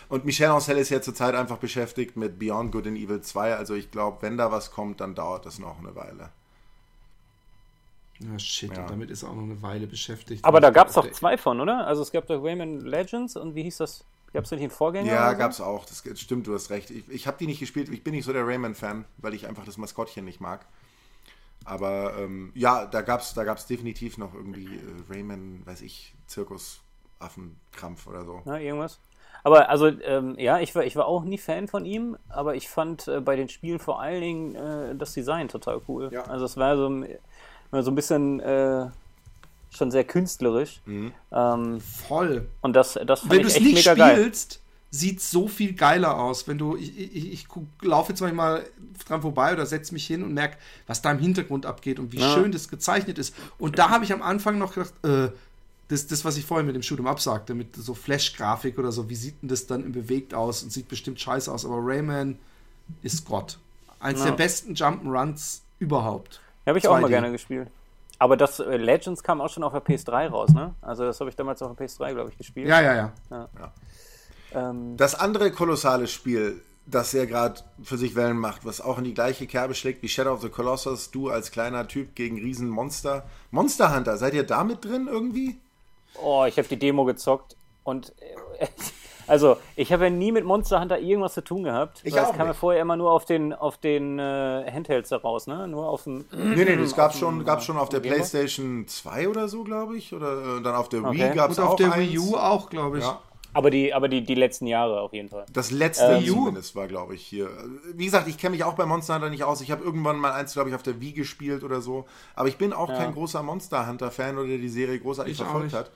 Und Michel Ancel ist ja zurzeit einfach beschäftigt mit Beyond Good and Evil 2. Also ich glaube, wenn da was kommt, dann dauert das noch eine Weile. Ja, shit, Ja. und damit ist er auch noch eine Weile beschäftigt. Aber da gab es doch zwei von, oder? Also es gab doch Rayman Legends und wie hieß das? Gab es nicht einen Vorgänger? Ja, so? gab's auch. Das stimmt, du hast recht. Ich, ich habe die nicht gespielt. Ich bin nicht so der Rayman-Fan, weil ich einfach das Maskottchen nicht mag. Aber ähm, ja, da gab's, da gab's definitiv noch irgendwie äh, Rayman, weiß ich, Zirkus-Affenkrampf oder so. Na, irgendwas. Aber also, ähm, ja, ich war, ich war auch nie Fan von ihm, aber ich fand äh, bei den Spielen vor allen Dingen äh, das Design total cool. Ja. Also es war so, so ein bisschen äh, schon sehr künstlerisch. Ähm, Voll. und das, das fand Wenn du ich es echt nicht mega geil. spielst, sieht so viel geiler aus. Wenn du, ich, ich, ich laufe jetzt manchmal dran vorbei oder setze mich hin und merke, was da im Hintergrund abgeht und wie Ja. schön das gezeichnet ist. Und da habe ich am Anfang noch gedacht, äh, das, das, was ich vorhin mit dem Shoot'em Up sagte, mit so Flash-Grafik oder so, wie sieht denn das dann im bewegt aus und sieht bestimmt scheiße aus, aber Rayman ist Gott. Eins Ja. der besten Jump'n'Runs überhaupt. Habe ich auch 2D. mal gerne gespielt. Aber das äh, Legends kam auch schon auf der PS3 raus, ne? Also das habe ich damals auf der PS3, glaube ich, gespielt. Ja, ja, ja. Ähm, Das andere kolossale Spiel, das ja gerade für sich Wellen macht, was auch in die gleiche Kerbe schlägt wie Shadow of the Colossus, du als kleiner Typ gegen Riesenmonster. Monster Hunter, seid ihr da mit drin irgendwie? oh, ich habe die Demo gezockt und äh, [LAUGHS] also ich habe ja nie mit Monster Hunter irgendwas zu tun gehabt. Ich es kam ja nicht. vorher immer nur auf den auf den äh, Handhelds heraus, ne? Nur auf dem Nee, nee, das [CLEARS THROAT] gab's schon, gab's schon auf der Gameboy? PlayStation 2 oder so, glaube ich. Oder äh, dann auf der Okay. Wii gab's Und auch auf der eins. Wii U auch, glaube ich. Ja. Aber die, aber die, die letzten Jahre auf jeden Fall. Das letzte U. zumindest war, glaube ich, hier. Wie gesagt, ich kenne mich auch bei Monster Hunter nicht aus. Ich habe irgendwann mal eins, glaube ich, auf der Wii gespielt oder so. Aber ich bin auch kein großer Monster Hunter-Fan oder der die Serie großartig Ich verfolgt hat.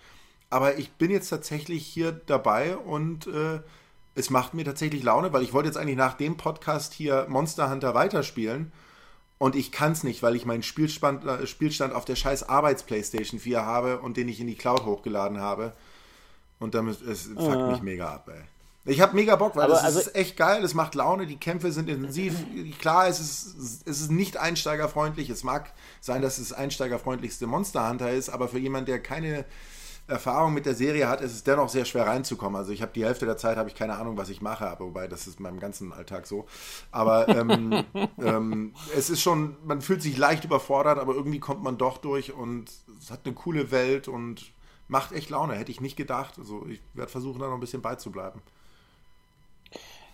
Aber ich bin jetzt tatsächlich hier dabei und äh, es macht mir tatsächlich Laune, weil ich wollte jetzt eigentlich nach dem Podcast hier Monster Hunter weiterspielen. Und ich kann es nicht, weil ich meinen Spielstand, äh, Spielstand auf der scheiß Arbeits-Playstation 4 habe und den ich in die Cloud hochgeladen habe. Und damit, es fuckt mich mega ab, ey. Ich habe mega Bock, weil Aber es also- ist echt geil, es macht Laune, die Kämpfe sind intensiv. Klar, es ist, es ist nicht einsteigerfreundlich. Es mag sein, dass es das einsteigerfreundlichste Monster Hunter ist, aber für jemanden, der keine Erfahrung mit der Serie hat, ist es dennoch sehr schwer reinzukommen. Also ich habe die Hälfte der Zeit habe ich keine Ahnung, was ich mache, aber wobei das ist in meinem ganzen Alltag so. Aber ähm, [LAUGHS] ähm, es ist schon, man fühlt sich leicht überfordert, aber irgendwie kommt man doch durch und es hat eine coole Welt und macht echt Laune. Hätte ich nicht gedacht. Also ich werde versuchen, da noch ein bisschen beizubleiben.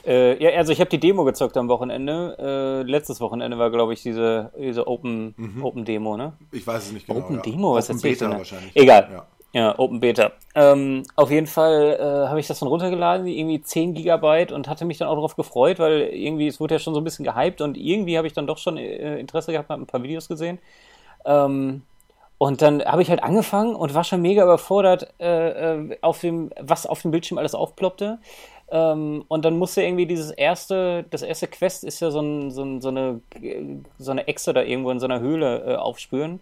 Äh, ja, also ich habe die Demo gezockt am Wochenende. Äh, letztes Wochenende war, glaube ich, diese, diese Open, Open Demo, ne? Ich weiß es nicht genau. Open ja. Demo, was Open Beta wahrscheinlich. Egal. Ja. Ja, Open Beta. Ähm, auf jeden Fall äh, habe ich das dann runtergeladen, irgendwie 10 Gigabyte und hatte mich dann auch darauf gefreut, weil irgendwie, es wurde ja schon so ein bisschen gehypt und irgendwie habe ich dann doch schon äh, Interesse gehabt, habe ein paar Videos gesehen. Ähm, und dann habe ich halt angefangen und war schon mega überfordert, äh, äh, auf dem, was auf dem Bildschirm alles aufploppte. Ähm, und dann musste irgendwie dieses erste, das erste Quest ist ja so, ein, so, ein, so eine, so eine Echse da irgendwo in so einer Höhle äh, aufspüren.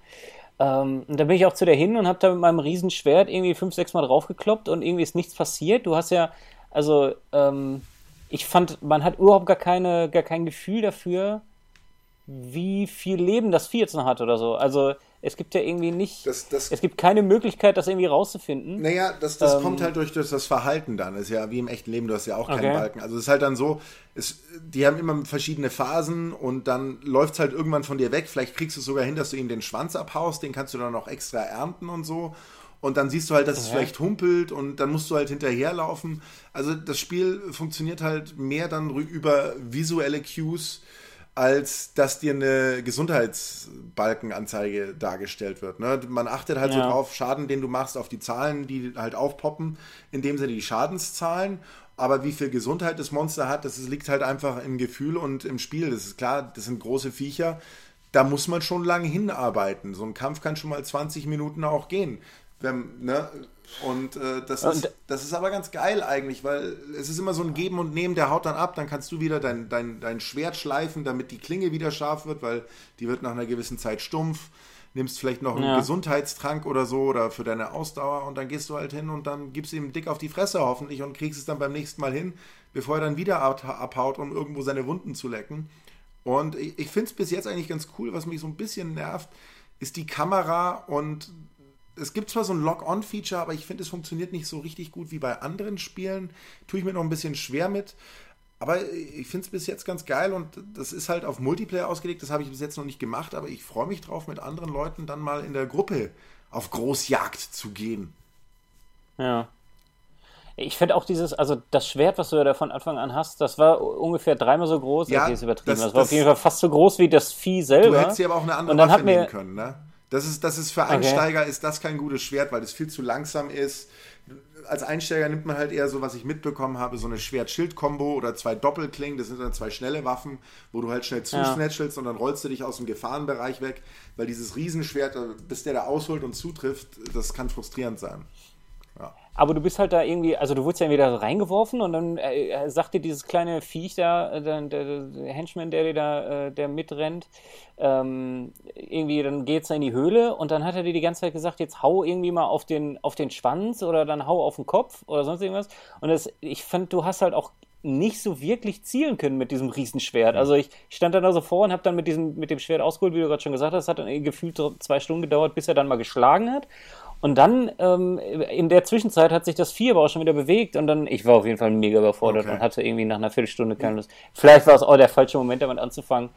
Ähm, und da bin ich auch zu der hin und habe da mit meinem Riesenschwert irgendwie fünf, sechs Mal draufgekloppt und irgendwie ist nichts passiert. Du hast ja, also, ähm, ich fand, man hat überhaupt gar, keine, gar kein Gefühl dafür, wie viel Leben das Vieh jetzt noch hat oder so. Also, es gibt ja irgendwie nicht, Das- das- es gibt keine Möglichkeit, das irgendwie rauszufinden. Naja, das, das Ähm, kommt halt durch das, das Verhalten dann. Ist ja wie im echten Leben, du hast ja auch keinen Okay. Balken. Also es ist halt dann so, es, die haben immer verschiedene Phasen und dann läuft es halt irgendwann von dir weg. Vielleicht kriegst du es sogar hin, dass du ihm den Schwanz abhaust, den kannst du dann noch extra ernten und so. und dann siehst du halt, dass es vielleicht humpelt und dann musst du halt hinterherlaufen. Also das Spiel funktioniert halt mehr dann über visuelle Cues, als dass dir eine Gesundheitsbalkenanzeige dargestellt wird. Ne? Man achtet halt ja. so drauf, Schaden, den du machst, auf die Zahlen, die halt aufpoppen, in dem Sinne die Schadenszahlen. Aber wie viel Gesundheit das Monster hat, das liegt halt einfach im Gefühl und im Spiel. Das ist klar, das sind große Viecher. Da muss man schon lange hinarbeiten. So ein Kampf kann schon mal 20 Minuten auch gehen. Wenn, ne? Und äh, das, und ist, das ist aber ganz geil eigentlich, weil es ist immer so ein Geben und Nehmen, der haut dann ab, dann kannst du wieder dein, dein, dein Schwert schleifen, damit die Klinge wieder scharf wird, weil die wird nach einer gewissen Zeit stumpf. Nimmst vielleicht noch einen ja. Gesundheitstrank oder so oder für deine Ausdauer und dann gehst du halt hin und dann gibst ihm dick auf die Fresse hoffentlich und kriegst es dann beim nächsten Mal hin, bevor er dann wieder abhaut, um irgendwo seine Wunden zu lecken. Und ich, ich finde es bis jetzt eigentlich ganz cool, was mich so ein bisschen nervt, ist die Kamera und es gibt zwar so ein Lock-on-Feature, aber ich finde, es funktioniert nicht so richtig gut wie bei anderen Spielen. Tue ich mir noch ein bisschen schwer mit. Aber ich finde es bis jetzt ganz geil und das ist halt auf Multiplayer ausgelegt. Das habe ich bis jetzt noch nicht gemacht, aber ich freue mich drauf, mit anderen Leuten dann mal in der Gruppe auf Großjagd zu gehen. Ja. Ich finde auch dieses, also das Schwert, was du ja da von Anfang an hast, das war ungefähr dreimal so groß. Ja, okay, ist übertrieben. Das, das war auf jeden Fall fast so groß wie das Vieh selber. Du hättest dir aber auch eine andere Waffe nehmen können, ne? Das ist, das ist für Einsteiger okay. ist das kein gutes Schwert, weil es viel zu langsam ist. Als Einsteiger nimmt man halt eher so, was ich mitbekommen habe, so eine Schwert-Schild-Kombo oder zwei Doppelklingen. Das sind dann zwei schnelle Waffen, wo du halt schnell zusnatchelst ja. und dann rollst du dich aus dem Gefahrenbereich weg, weil dieses Riesenschwert, bis der da ausholt und zutrifft, das kann frustrierend sein. Aber du bist halt da irgendwie, also du wurdest ja wieder reingeworfen und dann äh, sagt dir dieses kleine Viech da, äh, der, der, der Henchman, der dir da, äh, der mitrennt, ähm, irgendwie, dann geht's in die Höhle und dann hat er dir die ganze Zeit gesagt, jetzt hau irgendwie mal auf den, auf den Schwanz oder dann hau auf den Kopf oder sonst irgendwas. Und das, ich fand, du hast halt auch nicht so wirklich zielen können mit diesem Riesenschwert. Also ich stand dann da so vor und habe dann mit diesem mit dem Schwert ausgeholt, wie du gerade schon gesagt hast. Es hat dann gefühlt zwei Stunden gedauert, bis er dann mal geschlagen hat. Und dann ähm, in der Zwischenzeit hat sich das Vieh aber auch schon wieder bewegt und dann, ich war auf jeden Fall mega überfordert okay. und hatte irgendwie nach einer Viertelstunde keine Lust. Vielleicht war es auch der falsche Moment, damit anzufangen.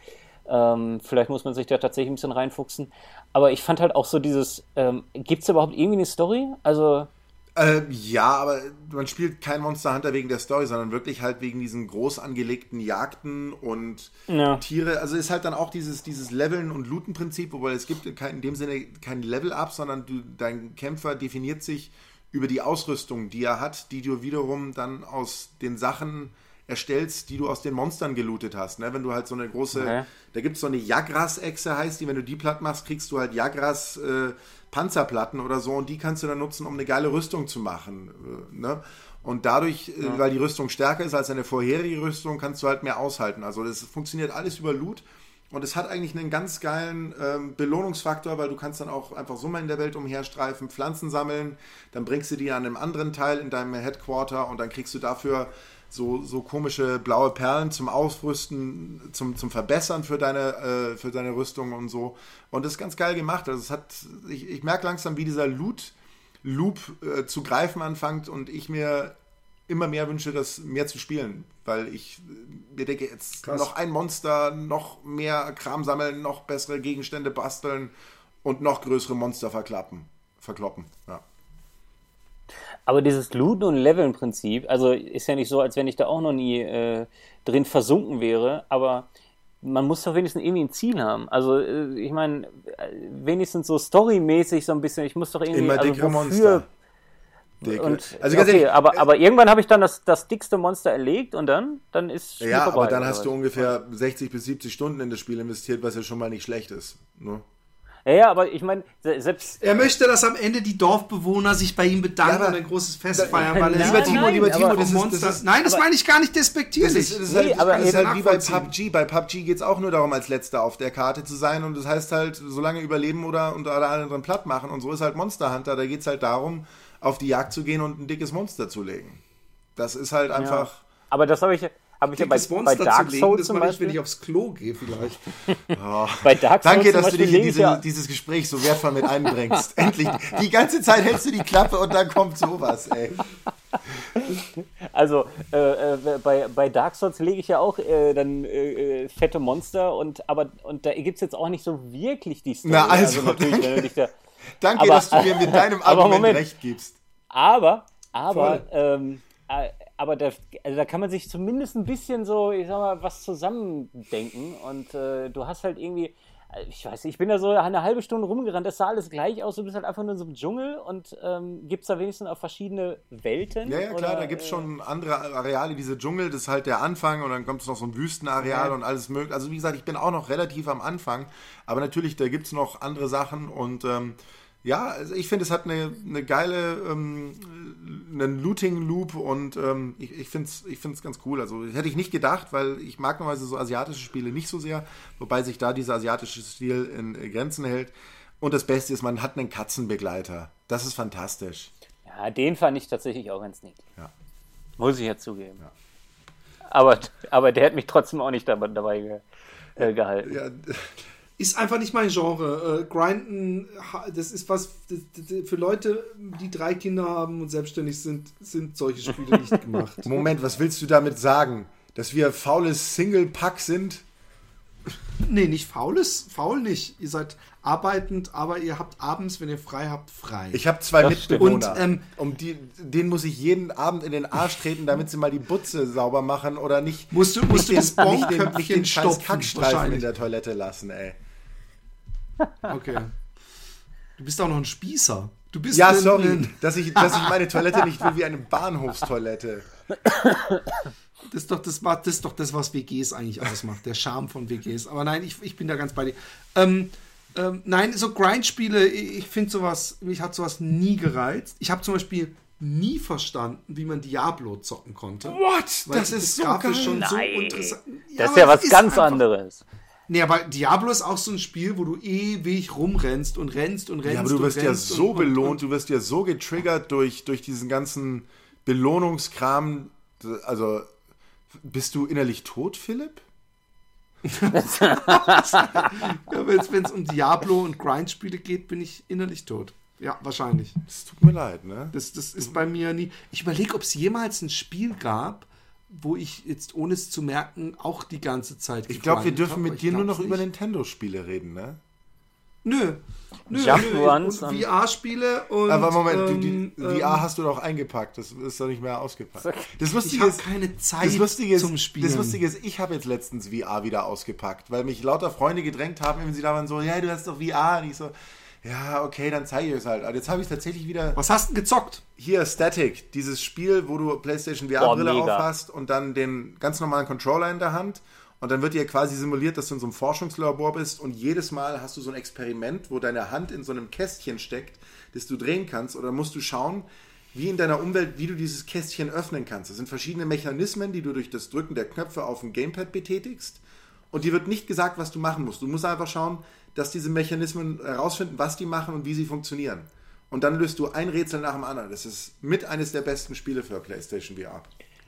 Ähm, vielleicht muss man sich da tatsächlich ein bisschen reinfuchsen. Aber ich fand halt auch so dieses, ähm, gibt es überhaupt irgendwie eine Story? Also äh, ja, aber man spielt kein Monster Hunter wegen der Story, sondern wirklich halt wegen diesen groß angelegten Jagden und ja. Tiere. Also ist halt dann auch dieses, dieses Leveln und Looten-Prinzip, wobei es gibt in dem Sinne kein Level-Up, sondern du, dein Kämpfer definiert sich über die Ausrüstung, die er hat, die du wiederum dann aus den Sachen erstellst, die du aus den Monstern gelootet hast. Ne? Wenn du halt so eine große, okay. da gibt es so eine Jagras-Echse, heißt die, wenn du die platt machst, kriegst du halt Jagras äh, Panzerplatten oder so und die kannst du dann nutzen, um eine geile Rüstung zu machen. Äh, ne? Und dadurch, äh, ja. weil die Rüstung stärker ist als eine vorherige Rüstung, kannst du halt mehr aushalten. Also das funktioniert alles über Loot. Und es hat eigentlich einen ganz geilen ähm, Belohnungsfaktor, weil du kannst dann auch einfach so mal in der Welt umherstreifen, Pflanzen sammeln, dann bringst du die an einem anderen Teil in deinem Headquarter und dann kriegst du dafür so, so komische blaue Perlen zum Ausrüsten, zum, zum Verbessern für deine, äh, für deine Rüstung und so. Und das ist ganz geil gemacht. Also es hat, ich, ich merke langsam, wie dieser Loot Loop äh, zu greifen anfängt und ich mir immer mehr wünsche, das mehr zu spielen, weil ich äh, mir denke, jetzt Krass. noch ein Monster, noch mehr Kram sammeln, noch bessere Gegenstände basteln und noch größere Monster verklappen, verkloppen. Ja. Aber dieses Looten und Leveln-Prinzip, also ist ja nicht so, als wenn ich da auch noch nie äh, drin versunken wäre, aber man muss doch wenigstens irgendwie ein Ziel haben. Also, äh, ich meine, wenigstens so storymäßig so ein bisschen, ich muss doch irgendwie. Immer also, Monster. Dicke. Und, also okay, ehrlich, aber, aber irgendwann habe ich dann das, das dickste Monster erlegt und dann, dann ist Spiel Ja, vorbei, aber dann hast du ungefähr 60 bis 70 Stunden in das Spiel investiert, was ja schon mal nicht schlecht ist. Ne? Ja, ja, aber ich meine, selbst. Er möchte, dass am Ende die Dorfbewohner sich bei ihm bedanken ja, und ein großes Fest feiern, [LAUGHS] weil er lieber Timo, lieber Timo, das Monster. Ist, das nein, das meine ich gar nicht despektierlich. Das ist, das ist nee, halt, aber das ist halt wie bei PUBG. Bei PUBG geht es auch nur darum, als Letzter auf der Karte zu sein und das heißt halt, so lange überleben oder unter alle anderen platt machen. Und so ist halt Monster Hunter. Da geht es halt darum, auf die Jagd zu gehen und ein dickes Monster zu legen. Das ist halt einfach. Ja. Aber das habe ich habe ich ja bei, bei Dark legen, Souls zum Beispiel. Ich, wenn ich aufs Klo gehe, vielleicht. Oh. [LAUGHS] bei Dark Souls Danke, dass du dich in diese, ja. dieses Gespräch so wertvoll mit einbringst. [LAUGHS] Endlich. Die ganze Zeit hältst du die Klappe und dann kommt sowas, ey. Also äh, äh, bei, bei Dark Souls lege ich ja auch äh, dann äh, äh, fette Monster und aber und da gibt es jetzt auch nicht so wirklich die Story. Na also, also natürlich, wenn du dich da Danke, Aber- dass du mir mit deinem [LAUGHS] aber Argument Moment. recht gibst. Aber, aber, ähm, äh, aber da, also da kann man sich zumindest ein bisschen so, ich sag mal, was zusammendenken. Und äh, du hast halt irgendwie, äh, ich weiß nicht, ich bin da so eine halbe Stunde rumgerannt, das sah alles gleich aus, du bist halt einfach nur in so einem Dschungel und ähm, gibt es da wenigstens auch verschiedene Welten? Ja, ja, klar, Oder, da gibt es äh, schon andere Areale, diese Dschungel, das ist halt der Anfang und dann kommt es noch so ein Wüstenareal Ja. und alles mögliche. Also wie gesagt, ich bin auch noch relativ am Anfang, aber natürlich, da gibt es noch andere Sachen und ähm, ja, also ich finde, es hat eine, eine geile, ähm, einen Looting-Loop und ähm, ich, ich finde es ich find's ganz cool. Also hätte ich nicht gedacht, weil ich mag normalerweise so asiatische Spiele nicht so sehr, wobei sich da dieser asiatische Stil in Grenzen hält. Und das Beste ist, man hat einen Katzenbegleiter. Das ist fantastisch. Ja, den fand ich tatsächlich auch ganz niedlich. Ja. Muss ich ja zugeben. Aber, aber der hat mich trotzdem auch nicht dabei, dabei äh, gehalten. Ja, Ist einfach nicht mein Genre. Äh, Grinden, das ist was das, das, für Leute, die drei Kinder haben und selbstständig sind, sind solche Spiele nicht [LAUGHS] gemacht. Moment, was willst du damit sagen? Dass wir faules Single-Pack sind? Nee, nicht faules, faul nicht. Ihr seid arbeitend, aber ihr habt abends, wenn ihr frei habt, frei. Ich habe zwei Das. Mitbewohner. Und, ähm, um die, denen muss ich jeden Abend in den Arsch treten, damit sie mal die Butze sauber machen oder nicht, Musst du- musst du nicht, das den, nicht, den, nicht Bonköpfchen den stopfen, Kackstreifen in der Toilette lassen, ey. Okay. Du bist auch noch ein Spießer. Du bist Ja, ein- sorry, ein- dass ich, dass ich meine Toilette nicht will wie eine Bahnhofstoilette. Das ist doch das, das, ist doch das was WGs eigentlich ausmacht, der Charme von WGs. Aber nein, ich, ich bin da ganz bei dir. Ähm, ähm, nein, so Grindspiele, ich, ich finde sowas, mich hat sowas nie gereizt. Ich habe zum Beispiel nie verstanden, wie man Diablo zocken konnte. What? Weil Das ist so grafisch geil. schon so Nein, interessant. das ist ja was ganz einfach- anderes. Nee, aber Diablo ist auch so ein Spiel, wo du ewig rumrennst und rennst und rennst. Ja, aber du und wirst ja so und, belohnt, Und, du wirst ja so getriggert durch, durch diesen ganzen Belohnungskram. Also, bist du innerlich tot, Philipp? [LAUGHS] ja, wenn es um Diablo und Grindspiele geht, bin ich innerlich tot. Ja, wahrscheinlich. Es tut mir leid, ne? Das, das ist bei mir nie. Ich überlege, ob es jemals ein Spiel gab, wo ich jetzt, ohne es zu merken, auch die ganze Zeit. Ich glaube, wir dürfen hab, mit ich dir nur noch über. Nintendo-Spiele reden, ne? Nö. Nö, Jump nö. VR-Spiele und. Aber Moment, die, ähm, die, ähm, VR hast du doch eingepackt, das ist doch nicht mehr ausgepackt. Das Ich Lustige habe ist, keine Zeit das Lustige ist, zum Spielen. das Lustige ist, ich habe jetzt letztens VR wieder ausgepackt, weil mich lauter Freunde gedrängt haben, wenn sie da waren so, ja, du hast doch VR. Und ich so, ja, okay, dann zeige ich es halt. Und jetzt habe ich tatsächlich wieder Was hast du denn gezockt? hier Static, dieses Spiel, wo du PlayStation VR-Brille mega. aufhast und dann den ganz normalen Controller in der Hand. Und dann wird dir quasi simuliert, dass du in so einem Forschungslabor bist und jedes Mal hast du so ein Experiment, wo deine Hand in so einem Kästchen steckt, das du drehen kannst. Oder musst du schauen, wie in deiner Umwelt, wie du dieses Kästchen öffnen kannst. Das sind verschiedene Mechanismen, die du durch das Drücken der Knöpfe auf dem Gamepad betätigst. Und dir wird nicht gesagt, was du machen musst. Du musst einfach schauen, dass diese Mechanismen herausfinden, was die machen und wie sie funktionieren. Und dann löst du ein Rätsel nach dem anderen. Das ist mit eines der besten Spiele für PlayStation VR.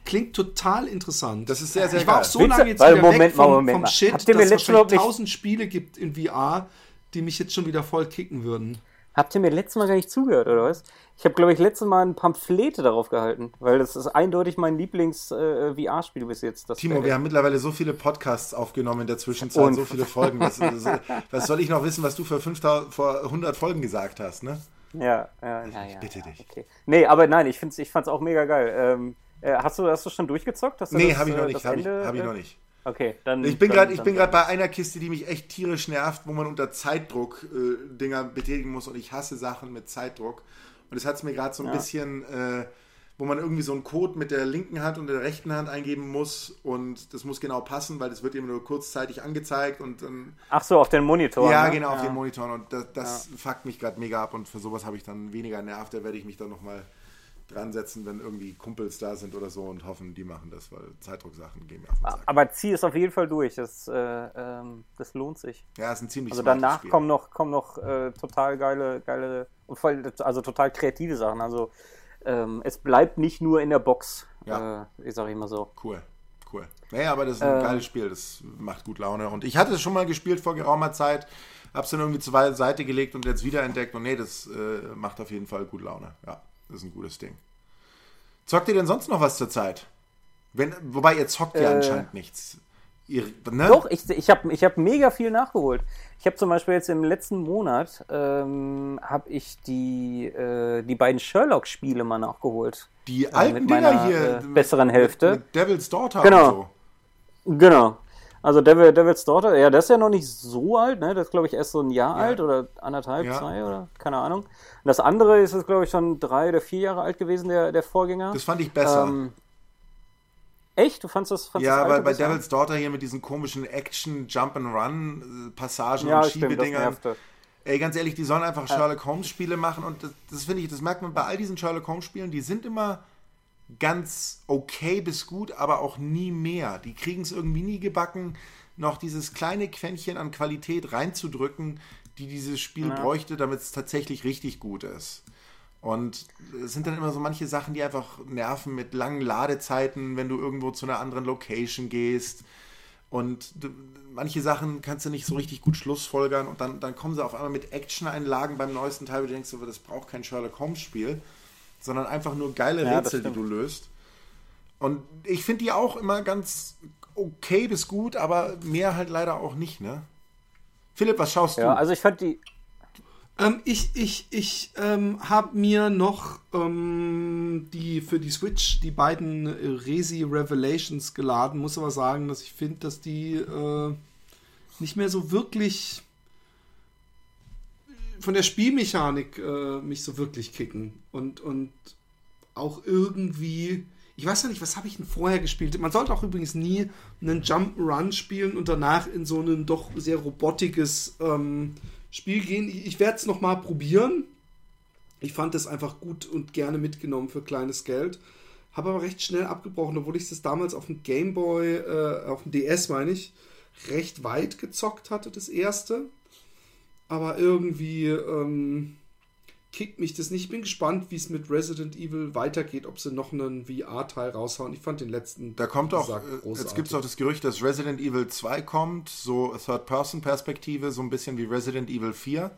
Klingt total interessant. Das ist sehr, sehr ich war geil. auch so lange jetzt weil, wieder Moment weg vom, Moment vom. Shit, dass es letztes Mal wahrscheinlich nicht- tausend Spiele gibt in VR, die mich jetzt schon wieder voll kicken würden. Habt ihr mir letztes Mal gar nicht zugehört, oder was? Ich habe, glaube ich, letztes Mal ein Pamphlet darauf gehalten, weil das ist eindeutig mein Lieblings-VR-Spiel bis jetzt. Das Timo, wir haben mittlerweile so viele Podcasts aufgenommen in der Zwischenzeit, so Und- viele Folgen. Das, [LAUGHS] was soll ich noch wissen, was du vor, 5000, vor 100 Folgen gesagt hast, ne? Ja, ja, ja, ja. bitte ja, dich. Okay. Nee, aber nein, ich, find's, ich fand's auch mega geil. Ähm, äh, hast, du, hast du schon durchgezockt? Hast du Nee, habe ich noch äh, nicht. Habe ich, hab ich äh, noch nicht. Okay, dann. Ich bin gerade ich dann- bin gerade bei einer Kiste, die mich echt tierisch nervt, wo man unter Zeitdruck äh, Dinger betätigen muss und ich hasse Sachen mit Zeitdruck. Und es hat es mir gerade so ein bisschen, äh, wo man irgendwie so einen Code mit der linken Hand und der rechten Hand eingeben muss und das muss genau passen, weil das wird eben nur kurzzeitig angezeigt und dann Ach so, auf den Monitor. ja ne? genau auf den Monitoren und das, das fuckt mich gerade mega ab und für sowas habe ich dann weniger Nerv, da werde ich mich dann nochmal dran setzen, wenn irgendwie Kumpels da sind oder so und hoffen, die machen das, weil Zeitdrucksachen gehen mir auf den Sack. Aber zieh es auf jeden Fall durch. Das, äh, ähm, das lohnt sich. Ja, ist ein ziemlich Also danach Spiel. kommen noch, kommen noch äh, total geile, geile, und voll, also total kreative Sachen. Also ähm, es bleibt nicht nur in der Box. Ja. Äh, ich sage immer so. Cool, cool. Naja, aber das ist ein Ähm. geiles Spiel, das macht gut Laune. Und ich hatte es schon mal gespielt vor geraumer Zeit, hab's dann irgendwie zur Seite gelegt und jetzt wiederentdeckt und nee, das äh, macht auf jeden Fall gut Laune. Ja, das ist ein gutes Ding. Zockt ihr denn sonst noch was zur Zeit? Wenn, wobei ihr zockt ja Äh. anscheinend nichts. Ihr, ne? Doch, ich, ich habe ich hab mega viel nachgeholt. Ich habe zum Beispiel jetzt im letzten Monat ähm, habe ich die, äh, die beiden Sherlock-Spiele mal nachgeholt. Die Äh, alten mit Dinger meiner, hier. äh, besseren Hälfte. Mit, mit Devil's Daughter Genau. und Genau. Also Devil, Devil's Daughter, ja, das ist ja noch nicht so alt, ne? Das ist, glaube ich, erst so ein Jahr Ja. alt oder anderthalb, Ja. zwei oder keine Ahnung. Und das andere ist jetzt, glaube ich, schon drei oder vier Jahre alt gewesen, der, der Vorgänger. Das fand ich besser. Ähm, echt? Du fandst das, fandst ja, das weil bei besser? Devil's Daughter hier mit diesen komischen Action, Jump and Run Passagen Ja, und Schiebedingern. Ey, ganz ehrlich, die sollen einfach Sherlock Holmes Spiele machen und das, das finde ich, das merkt man bei all diesen Sherlock Holmes Spielen, die sind immer ganz okay bis gut, aber auch nie mehr. Die kriegen es irgendwie nie gebacken, noch dieses kleine Quäntchen an Qualität reinzudrücken, die dieses Spiel Ja. bräuchte, damit es tatsächlich richtig gut ist. Und es sind dann immer so manche Sachen, die einfach nerven mit langen Ladezeiten, wenn du irgendwo zu einer anderen Location gehst. Und du, manche Sachen kannst du nicht so richtig gut schlussfolgern und dann, dann kommen sie auf einmal mit Action-Einlagen beim neuesten Teil, wo du denkst, das braucht kein Sherlock Holmes-Spiel, sondern einfach nur geile Ja, Rätsel, die du löst. Und ich finde die auch immer ganz okay bis gut, aber mehr halt leider auch nicht, ne? Philipp, was schaust Ja, du? also ich fand die. Ähm, ich ich, ich ähm, habe mir noch ähm, die für die Switch die beiden Resi Revelations geladen. Muss aber sagen, dass ich finde, dass die äh, nicht mehr so wirklich von der Spielmechanik äh, mich so wirklich kicken. Und, und auch irgendwie. Ich weiß ja nicht, was habe ich denn vorher gespielt? Man sollte auch übrigens nie einen Jump'n'Run spielen und danach in so ein doch sehr robotiges ähm, Spiel gehen. Ich, ich werde es nochmal probieren. Ich fand es einfach gut und gerne mitgenommen für kleines Geld. Habe aber recht schnell abgebrochen, obwohl ich das damals auf dem Gameboy, äh, auf dem DS meine ich, recht weit gezockt hatte, das erste. Aber irgendwie ähm, kickt mich das nicht. Ich bin gespannt, wie es mit Resident Evil weitergeht, ob sie noch einen VR-Teil raushauen. Ich fand den letzten. Da kommt auch, äh, jetzt großartig. gibt es auch das Gerücht, dass Resident Evil 2 kommt, so Third-Person-Perspektive, so ein bisschen wie Resident Evil 4.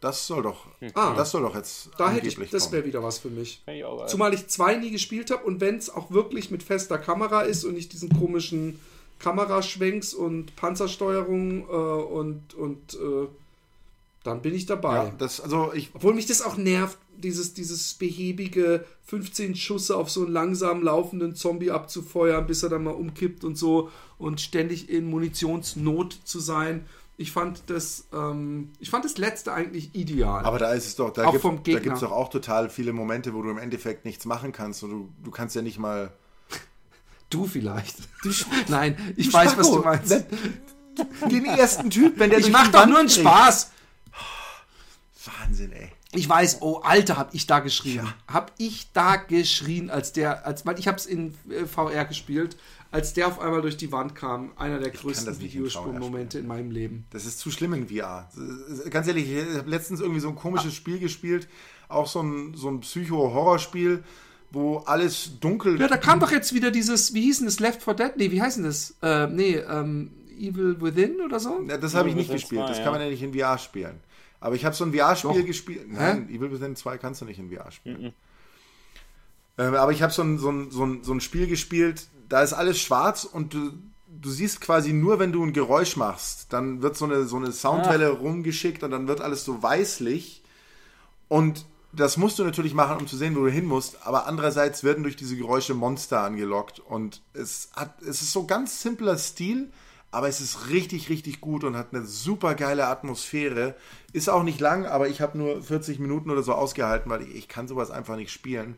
Das soll doch, Ah. das soll doch jetzt Da hätte ich, das wäre wieder was für mich. Zumal ich zwei nie gespielt habe und wenn es auch wirklich mit fester Kamera ist und nicht diesen komischen Kameraschwenks und Panzersteuerung äh, und, und äh, dann bin ich dabei. Ja, das, also ich, Obwohl mich das auch nervt, dieses, dieses behäbige 15 Schüsse auf so einen langsam laufenden Zombie abzufeuern, bis er dann mal umkippt und so und ständig in Munitionsnot zu sein. Ich fand das, ähm, ich fand das letzte eigentlich ideal. aber da ist es doch, da Auch gibt gibt's doch auch total viele Momente, wo du im Endeffekt nichts machen kannst und du, du kannst ja nicht mal. [LAUGHS] Du vielleicht. Nein, ich weiß, was du Spacko, meinst. Den ersten Typ, wenn der Ich mach doch nur einen. Spaß. Wahnsinn, ey. Ich weiß, oh Alter, hab ich da geschrien. Hab ich da geschrien, als der, als weil ich hab's in äh, VR gespielt, als der auf einmal durch die Wand kam. Einer der größten nicht in Videospielmomente in meinem Leben. Das ist zu schlimm in VR. Ganz ehrlich, ich habe letztens irgendwie so ein komisches Spiel gespielt, auch so ein, so ein Psycho-Horrorspiel, wo alles dunkel Ja, da kam doch jetzt wieder dieses, wie hieß denn das, Left 4 Dead? Nee, wie heißt denn das? Äh, nee, ähm, Evil Within oder so? Ja, das habe ich nicht gespielt. 2, das ja. kann man ja nicht in VR spielen. Aber ich habe so ein VR-Spiel gespielt. Nein, Evil Within 2 kannst du nicht in VR spielen. Mhm. Ähm, aber ich habe so ein, so, ein, so, ein, so ein Spiel gespielt, da ist alles schwarz und du, du siehst quasi nur, wenn du ein Geräusch machst, dann wird so eine, so eine Soundwelle rumgeschickt und dann wird alles so weißlich. Und das musst du natürlich machen, um zu sehen, wo du hin musst. Aber andererseits werden durch diese Geräusche Monster angelockt. Und es, hat, es ist so ganz simpler Stil, aber es ist richtig, richtig gut und hat eine super geile Atmosphäre. Ist auch nicht lang, aber ich habe nur 40 Minuten oder so ausgehalten, weil ich, ich kann sowas einfach nicht spielen.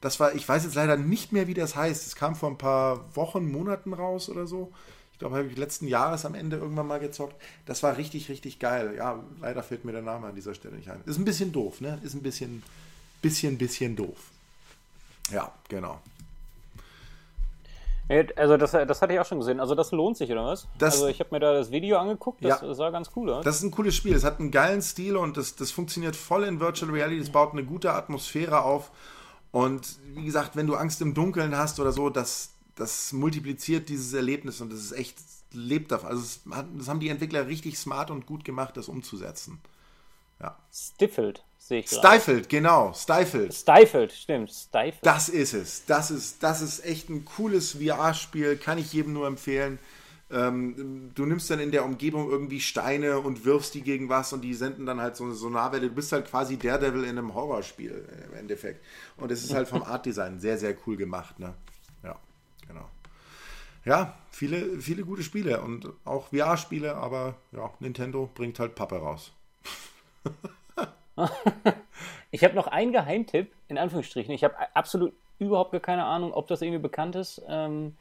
Das war, ich weiß jetzt leider nicht mehr, wie das heißt. Es kam vor ein paar Wochen, Monaten raus oder so. Ich glaube, habe ich letzten Jahres am Ende irgendwann mal gezockt. Das war richtig, richtig geil. Ja, leider fällt mir der Name an dieser Stelle nicht ein. Ist ein bisschen doof, ne? Ist ein bisschen, bisschen, bisschen doof. Ja, genau. Also das, das hatte ich auch schon gesehen. Also das lohnt sich, oder was? Das- also ich habe mir da das Video angeguckt, das Ja. sah ganz cool aus. Das ist ein cooles Spiel. Es hat einen geilen Stil und das, das funktioniert voll in Virtual Reality. Das baut eine gute Atmosphäre auf. Und wie gesagt, wenn du Angst im Dunkeln hast oder so, das, das multipliziert dieses Erlebnis und das ist echt lebt davon. Also es das haben die Entwickler richtig smart und gut gemacht, das umzusetzen. Ja. Stifled, sehe ich. Stifled, genau, Stifled. Stifled, stimmt. Stifled. Das ist es. Das ist, das ist echt ein cooles VR-Spiel, kann ich jedem nur empfehlen. Ähm, du nimmst dann in der Umgebung irgendwie Steine und wirfst die gegen was und die senden dann halt so eine Sonarwelle. Du bist halt quasi Daredevil in einem Horrorspiel im Endeffekt. Und es ist halt vom Artdesign sehr, sehr cool gemacht. Ne? Ja, genau. Ja, viele, viele gute Spiele und auch VR-Spiele, aber ja, Nintendo bringt halt Pappe raus. [LAUGHS] [LAUGHS] ich habe noch einen Geheimtipp, in Anführungsstrichen. Ich habe absolut überhaupt keine Ahnung, ob das irgendwie bekannt ist. Ähm,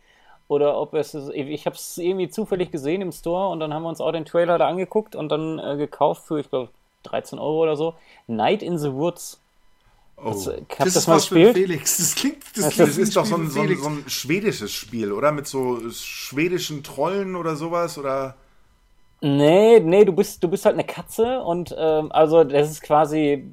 oder ob es ich habe es irgendwie zufällig gesehen im Store und dann haben wir uns auch den Trailer da angeguckt und dann äh, gekauft für ich glaube 13 Euro oder so Night in the Woods Oh. Das, das, das ist mal was gespielt? für Felix. Das klingt, das, das, das ist doch so ein, so, ein, so ein, schwedisches Spiel, oder? Mit so schwedischen Trollen oder sowas, oder? Nee, nee, du bist, du bist halt eine Katze und ähm, also das ist quasi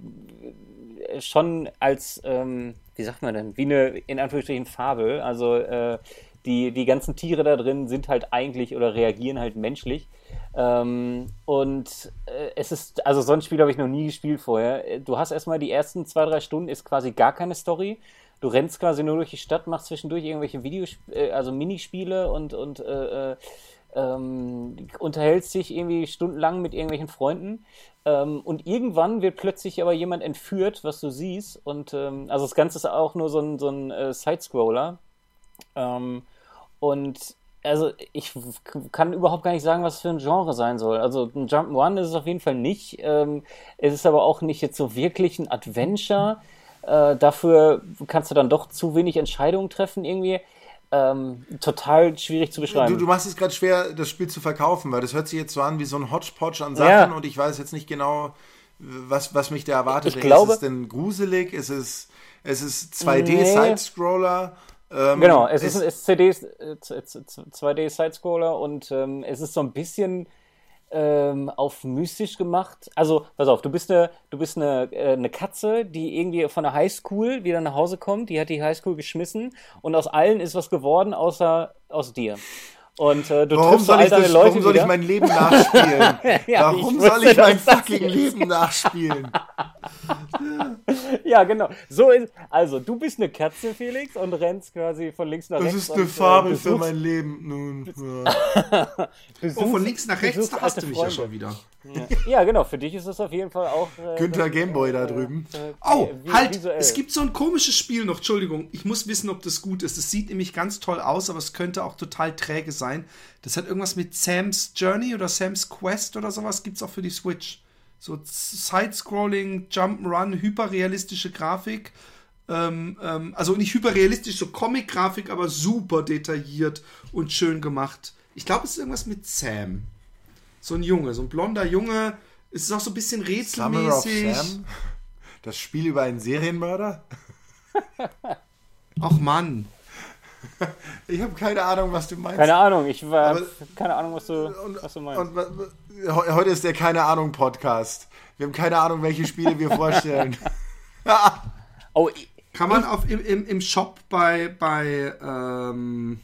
schon als, ähm, wie sagt man denn, wie eine, in Anführungsstrichen, Fabel. Also äh, die, die ganzen Tiere da drin sind halt eigentlich oder reagieren halt menschlich. Ähm, und äh, es ist, also so ein Spiel habe ich noch nie gespielt vorher. Du hast erstmal die ersten zwei, drei Stunden ist quasi gar keine Story. Du rennst quasi nur durch die Stadt, machst zwischendurch irgendwelche Videos, äh, also Minispiele und, und äh, äh, ähm, unterhältst dich irgendwie stundenlang mit irgendwelchen Freunden. Ähm, und irgendwann wird plötzlich aber jemand entführt, was du siehst. Und ähm, also das Ganze ist auch nur so ein, so ein äh, Sidescroller. Ähm, und also ich kann überhaupt gar nicht sagen, was für ein Genre sein soll. Also ein Jump'n'Run ist es auf jeden Fall nicht. Ähm, es ist aber auch nicht jetzt so wirklich ein Adventure. Äh, dafür kannst du dann doch zu wenig Entscheidungen treffen irgendwie. Ähm, total schwierig zu beschreiben. Du, du machst es gerade schwer, das Spiel zu verkaufen, weil das hört sich jetzt so an wie so ein Hodgepodge an Sachen ja. und ich weiß jetzt nicht genau, was, was mich da erwartet. Ich glaube, ist es denn gruselig? Ist es, ist es 2D-Sidescroller? Nee. Ähm, genau, es ist ein SCD, 2D-Sidescroller äh, und ähm, es ist so ein bisschen ähm, auf mystisch gemacht. Also, pass auf, du bist eine, du bist eine, äh, eine Katze, die irgendwie von der Highschool wieder nach Hause kommt, die hat die Highschool geschmissen und aus allen ist was geworden, außer aus dir. Und äh, du warum triffst all deine das, Leute Warum soll wieder? ich mein Leben nachspielen? [LAUGHS] ja, warum ich soll ich mein fucking Leben nachspielen? [LAUGHS] ja, genau. So ist, also, du bist eine Katze, Felix, und rennst quasi von links nach das rechts. Das ist eine und, Fabel äh, für mein Leben. Nun, ja. [LAUGHS] oh, von links nach rechts, da hast du mich Freunde. ja schon wieder. Ja. ja. genau. Für dich ist es auf jeden Fall auch. Äh, Günther Gameboy da drüben. Äh, oh, halt! Visuell. Es gibt so ein komisches Spiel noch. Entschuldigung, ich muss wissen, ob das gut ist. Es sieht nämlich ganz toll aus, aber es könnte auch total träge sein. Das hat irgendwas mit Sam's Journey oder Sam's Quest oder sowas. Gibt es auch für die Switch. So Side-Scrolling, Jump'n'Run, hyperrealistische Grafik. Ähm, ähm, also nicht hyperrealistisch, so Comic-Grafik, aber super detailliert und schön gemacht. Ich glaube, es ist irgendwas mit Sam. So ein Junge, so ein blonder Junge. Es ist auch so ein bisschen rätselmäßig. Sam? Das Spiel über einen Serienmörder? Ach Mann. [LAUGHS] Ich habe keine Ahnung, was du meinst. Keine Ahnung, ich war keine Ahnung, was du, und, was du meinst. Und, heute ist der keine Ahnung Podcast. Wir haben keine Ahnung, welche Spiele wir vorstellen. [LAUGHS] oh, kann man auf, im, im, im Shop bei, bei ähm,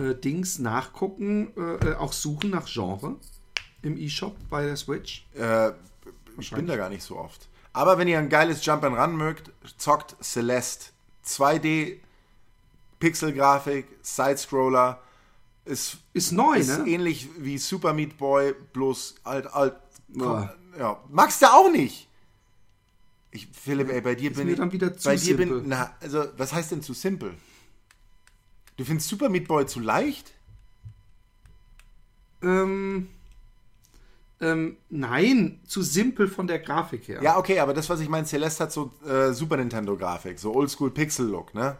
äh, Dings nachgucken, äh, auch suchen nach Genre im E-Shop bei der Switch? Äh, ich bin da gar nicht so oft. Aber wenn ihr ein geiles Jump and Run mögt, zockt Celeste. 2D Pixelgrafik, Sidescroller. Ist, ist neu, ist ne? ähnlich wie Super Meat Boy, bloß alt, alt. Komm, ja. Magst du auch nicht? Ich, Philipp, ey, bei dir ist bin mir ich. dann wieder zu bei dir bin. Na, also, was heißt denn zu simpel? Du findest Super Meat Boy zu leicht? Ähm. Ähm, nein, zu simpel von der Grafik her. Ja, okay, aber das, was ich meine, Celeste hat so äh, Super Nintendo-Grafik, so Oldschool Pixel-Look, ne?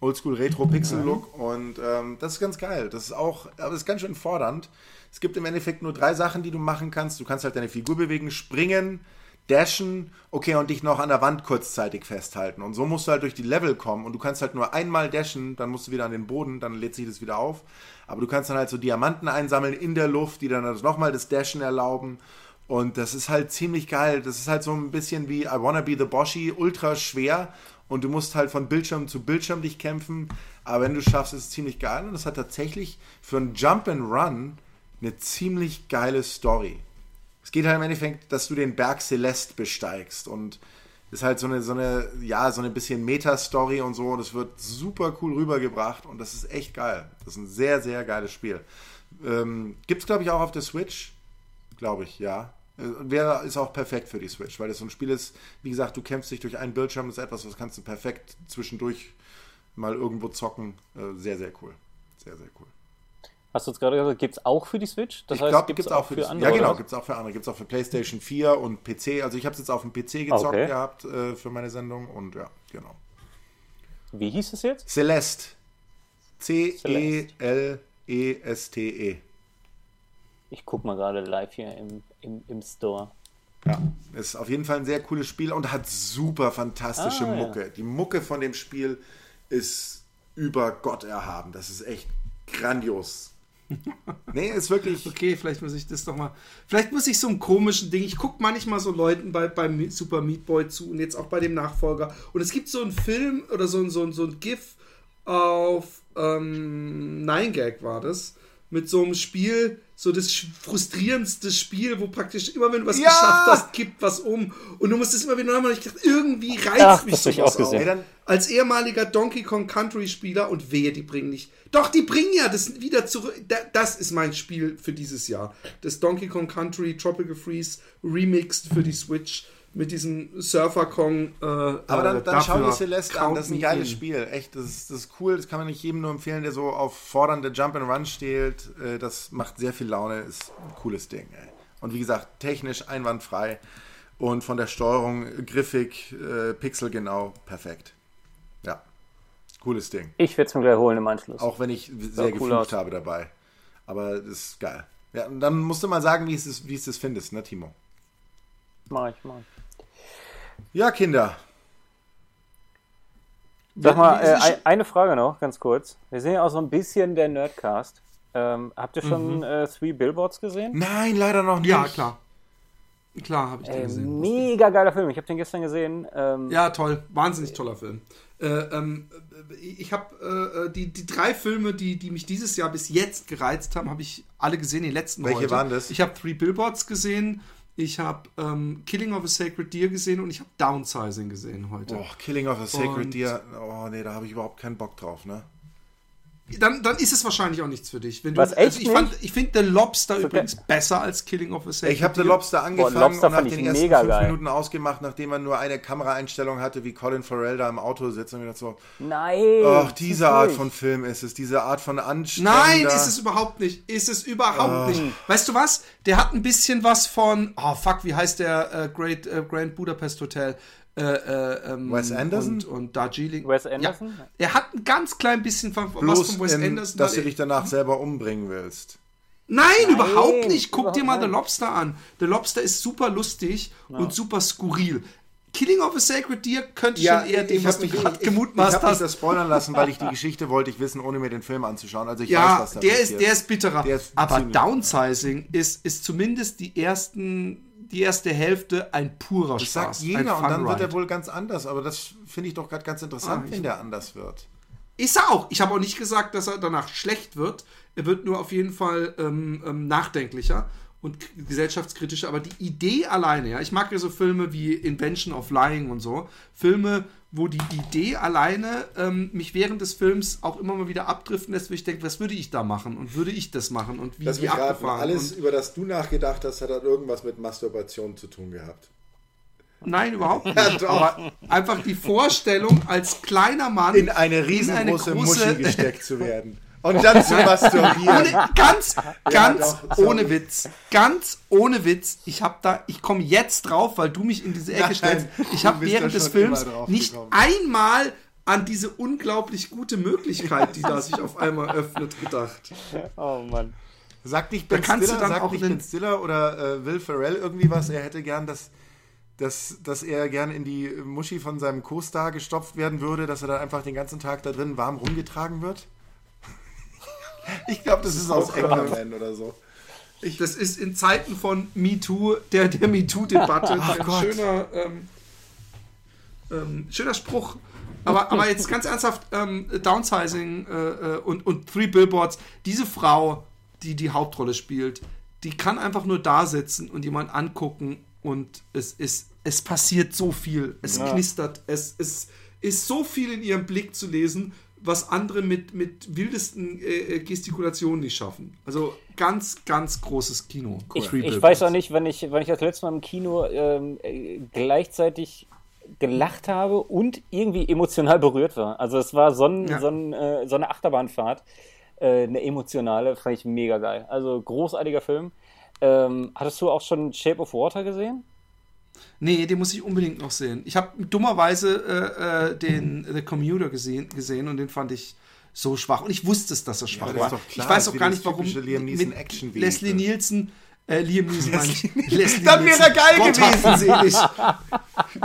Oldschool Retro Pixel Look und ähm, das ist ganz geil. Das ist auch, aber das ist ganz schön fordernd. Es gibt im Endeffekt nur drei Sachen, die du machen kannst. Du kannst halt deine Figur bewegen, springen, dashen, okay, und dich noch an der Wand kurzzeitig festhalten. Und so musst du halt durch die Level kommen und du kannst halt nur einmal dashen, dann musst du wieder an den Boden, dann lädt sich das wieder auf. Aber du kannst dann halt so Diamanten einsammeln in der Luft, die dann also nochmal das Dashen erlauben. Und das ist halt ziemlich geil. Das ist halt so ein bisschen wie I Wanna Be the Boshi, ultra schwer und du musst halt von Bildschirm zu Bildschirm dich kämpfen. Aber wenn du schaffst, ist es ziemlich geil. Und es hat tatsächlich für ein Jump and Run eine ziemlich geile Story. Es geht halt im Endeffekt, dass du den Berg Celeste besteigst und ist halt so eine, so eine, ja, so eine bisschen Meta-Story und so. Und es wird super cool rübergebracht und das ist echt geil. Das ist ein sehr, sehr geiles Spiel. Ähm, Gibt es, glaube ich, auch auf der Switch. Glaube ich, ja. Äh, Wäre, ist auch perfekt für die Switch, weil das so ein Spiel ist, wie gesagt, du kämpfst dich durch einen Bildschirm, das ist etwas, was kannst du perfekt zwischendurch mal irgendwo zocken. Äh, sehr, sehr cool. Sehr, sehr cool. Hast du jetzt gerade gesagt, gibt es auch für die Switch? Das ich glaube, gibt es auch für, für andere. Ja, genau, gibt es auch für andere. Gibt es auch für PlayStation 4 und PC. Also ich habe es jetzt auf dem PC gezockt okay. gehabt äh, für meine Sendung und ja, genau. Wie hieß es jetzt? Celeste. C-E-L-E-S-T-E. -E. Ich gucke mal gerade live hier im, im, im Store. Ja, ist auf jeden Fall ein sehr cooles Spiel und hat super fantastische ah, Mucke. Ja. Die Mucke von dem Spiel ist über Gott erhaben. Das ist echt grandios. [LAUGHS] nee, ist wirklich. Okay, vielleicht muss ich das doch mal. Vielleicht muss ich so einen komischen Ding. Ich gucke manchmal so Leuten bei, beim Super Meat Boy zu und jetzt auch bei dem Nachfolger. Und es gibt so einen Film oder so, so, so ein GIF auf ähm, Nine Gag war das. Mit so einem Spiel, so das frustrierendste Spiel, wo praktisch immer, wenn du was ja! geschafft hast, kippt was um. Und du musst es immer wieder nochmal. Ich dachte, irgendwie reizt Ach, mich das sowas auch gesehen. Auf. Als ehemaliger Donkey Kong Country Spieler und wehe, die bringen nicht. Doch, die bringen ja das wieder zurück. Das ist mein Spiel für dieses Jahr. Das Donkey Kong Country Tropical Freeze remixed für die Switch mit diesem Surfer Kong. Äh, Aber dann, dann schau dir Celeste an, das ist ein geiles in. Spiel. Echt, das ist, das ist cool. Das kann man nicht jedem nur empfehlen, der so auf fordernde Jump and Run steht. Äh, das macht sehr viel Laune, ist ein cooles Ding. Ey. Und wie gesagt, technisch einwandfrei und von der Steuerung griffig, äh, pixelgenau, perfekt. Ja, cooles Ding. Ich werde es mir gleich holen im Anschluss. Auch wenn ich sehr cool geflucht aus. habe dabei. Aber das ist geil. Ja, und dann musst du mal sagen, wie es, wie es das findest, ne, Timo? Mach ich, mach ich. Ja, Kinder. Sag mal, äh, eine Frage noch, ganz kurz. Wir sind ja auch so ein bisschen der Nerdcast. Ähm, habt ihr schon mhm. äh, Three Billboards gesehen? Nein, leider noch nicht. Ja, klar. Klar, habe ich den äh, gesehen. Mega geiler Film. Ich habe den gestern gesehen. Ähm, ja, toll. Wahnsinnig toller Film. Äh, ähm, ich habe äh, die, die drei Filme, die, die mich dieses Jahr bis jetzt gereizt haben, habe ich alle gesehen, die letzten Welche heute. waren das? Ich habe Three Billboards gesehen, ich habe ähm, Killing of a Sacred Deer gesehen und ich habe Downsizing gesehen heute. Oh, Killing of a Sacred und Deer, oh nee, da habe ich überhaupt keinen Bock drauf, ne? Dann, dann ist es wahrscheinlich auch nichts für dich. Wenn du, Was, echt also ich, ich finde The Lobster okay. übrigens besser als Killing of a Sacred Ich habe The Lobster angefangen Boah, Lobster und nach den ersten fünf geil. Minuten ausgemacht, nachdem man nur eine Kameraeinstellung hatte, wie Colin Farrell da im Auto sitzt und wieder so. Nein. Ach, diese Art nicht. von Film ist es, diese Art von Anstrengung. Nein, ist es überhaupt nicht. Ist es überhaupt oh. nicht. Weißt du was? Der hat ein bisschen was von. Oh fuck, wie heißt der äh, Great äh, Grand Budapest Hotel? Äh, äh, ähm, Wes Anderson und, und Darjeeling. Wes Anderson? Ja, er hat ein ganz klein bisschen von, was von Wes in, Anderson. Dass du dich danach selber umbringen willst. Nein, Nein überhaupt nicht. Guck dir mal The Lobster an. The Lobster ist super lustig ja. und super skurril. Killing of a Sacred Deer könnte ja, schon eher dem, was du gerade gemutmaßt hast. Ich habe das spoilern lassen, weil ich die [LAUGHS] Geschichte wollte ich wissen, ohne mir den Film anzuschauen. Also ich ja, weiß, was da der passiert. ist, der ist bitterer. Der ist Aber Downsizing ist, ist zumindest die ersten die erste Hälfte ein purer das Spaß. Das sagt jeder und dann wird er wohl ganz anders. Aber das finde ich doch gerade ganz interessant, ah, wenn der anders wird. Ist er auch. Ich habe auch nicht gesagt, dass er danach schlecht wird. Er wird nur auf jeden Fall ähm, ähm, nachdenklicher und gesellschaftskritischer. Aber die Idee alleine, ja, ich mag ja so Filme wie Invention of Lying und so. Filme, wo die Idee alleine ähm, mich während des Films auch immer mal wieder abdriften lässt, wo ich denke, was würde ich da machen und würde ich das machen und wie Lass mich raten, alles, über das du nachgedacht hast, hat dann irgendwas mit Masturbation zu tun gehabt. Nein, überhaupt [LAUGHS] nicht. Ja, Aber einfach die Vorstellung, als kleiner Mann in eine riesengroße in eine große, Muschi gesteckt zu werden. Und dann [LAUGHS] zu masturbieren. Ohne, ganz, ganz ja, doch, ohne Witz. Ganz ohne Witz. Ich habe da, ich komme jetzt drauf, weil du mich in diese Ecke stellst. Ich habe während des Films nicht einmal an diese unglaublich gute Möglichkeit, die da [LAUGHS] sich auf einmal öffnet, gedacht. Oh Mann. Sagt nicht Ben Stiller, sagt nicht Ben Stiller oder äh, Will Ferrell irgendwie was, er hätte gern das dass, dass er gern in die Muschi von seinem Co-Star gestopft werden würde, dass er dann einfach den ganzen Tag da drin warm rumgetragen wird? [LAUGHS] Ich glaube, das, das, ist aus England oder so. Ich, das ist in Zeiten von MeToo, der, der MeToo-Debatte, [LAUGHS] ein Gott. schöner, ähm, ähm, schöner Spruch. Aber, aber jetzt ganz ernsthaft, ähm, Downsizing äh, äh, und, und Three Billboards, diese Frau, die die Hauptrolle spielt, die kann einfach nur da sitzen und jemand angucken und es ist es passiert so viel. Es Ja. knistert. Es, es ist so viel in ihrem Blick zu lesen, was andere mit, mit wildesten äh, äh, Gestikulationen nicht schaffen. Also ganz, ganz großes Kino. Ich, ich weiß auch nicht, wann ich, wann ich das letzte Mal im Kino ähm, äh, gleichzeitig gelacht habe und irgendwie emotional berührt war. Also es war so, ein, Ja. so, ein, äh, so eine Achterbahnfahrt, äh, eine emotionale, fand ich mega geil. Also großartiger Film. Ähm, hattest du auch schon Shape of Water gesehen? Nee, den muss ich unbedingt noch sehen. Ich habe dummerweise äh, äh, den The Commuter gesehen, gesehen und den fand ich so schwach. Und ich wusste es, dass er schwach ist war. klar, ich weiß auch gar nicht, warum mit. Leslie Nielsen, äh, Liam Neeson meine ich. Leslie [LAUGHS] Dann wäre er geil Gott gewesen. selig. [LAUGHS]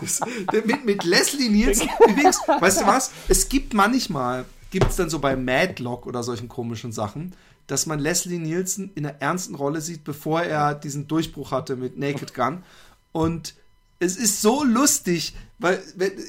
Das, mit, mit Leslie Nielsen, übrigens, weißt du was? Es gibt manchmal, gibt es dann so bei Madlock oder solchen komischen Sachen, dass man Leslie Nielsen in einer ernsten Rolle sieht, bevor er diesen Durchbruch hatte mit Naked Gun. Und es ist so lustig, weil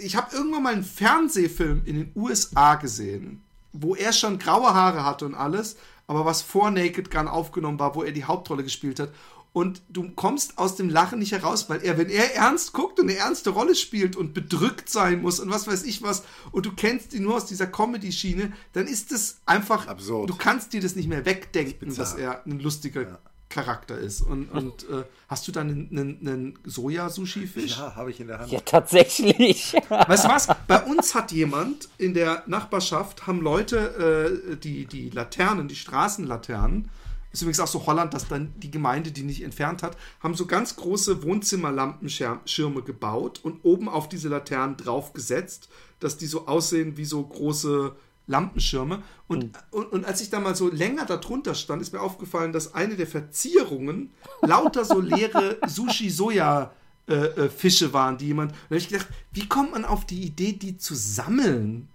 ich habe irgendwann mal einen Fernsehfilm in den USA gesehen, wo er schon graue Haare hatte und alles, aber was vor Naked Gun aufgenommen war, wo er die Hauptrolle gespielt hat. Und du kommst aus dem Lachen nicht heraus, weil er, wenn er ernst guckt und eine ernste Rolle spielt und bedrückt sein muss und was weiß ich was, und du kennst ihn nur aus dieser Comedy-Schiene, dann ist es einfach Absurd. Du kannst dir das nicht mehr wegdenken, Das dass er ein lustiger Charakter ist. Und, [LAUGHS] und äh, hast du dann einen, einen, einen Soja-Sushi-Fisch? Ja, habe ich in der Hand. Ja, tatsächlich. [LAUGHS] Weißt du was? Bei uns hat jemand in der Nachbarschaft, haben Leute äh, die, die Laternen, die Straßenlaternen, ist übrigens auch so Holland, dass dann die Gemeinde die nicht entfernt hat, haben so ganz große Wohnzimmerlampenschirme gebaut und oben auf diese Laternen draufgesetzt, dass die so aussehen wie so große Lampenschirme. Und, und, und als ich da mal so länger darunter stand, ist mir aufgefallen, dass eine der Verzierungen [LAUGHS] lauter so leere Sushi-Soja- äh, äh, Fische waren, die jemand. Da habe ich gedacht, wie kommt man auf die Idee, die zu sammeln?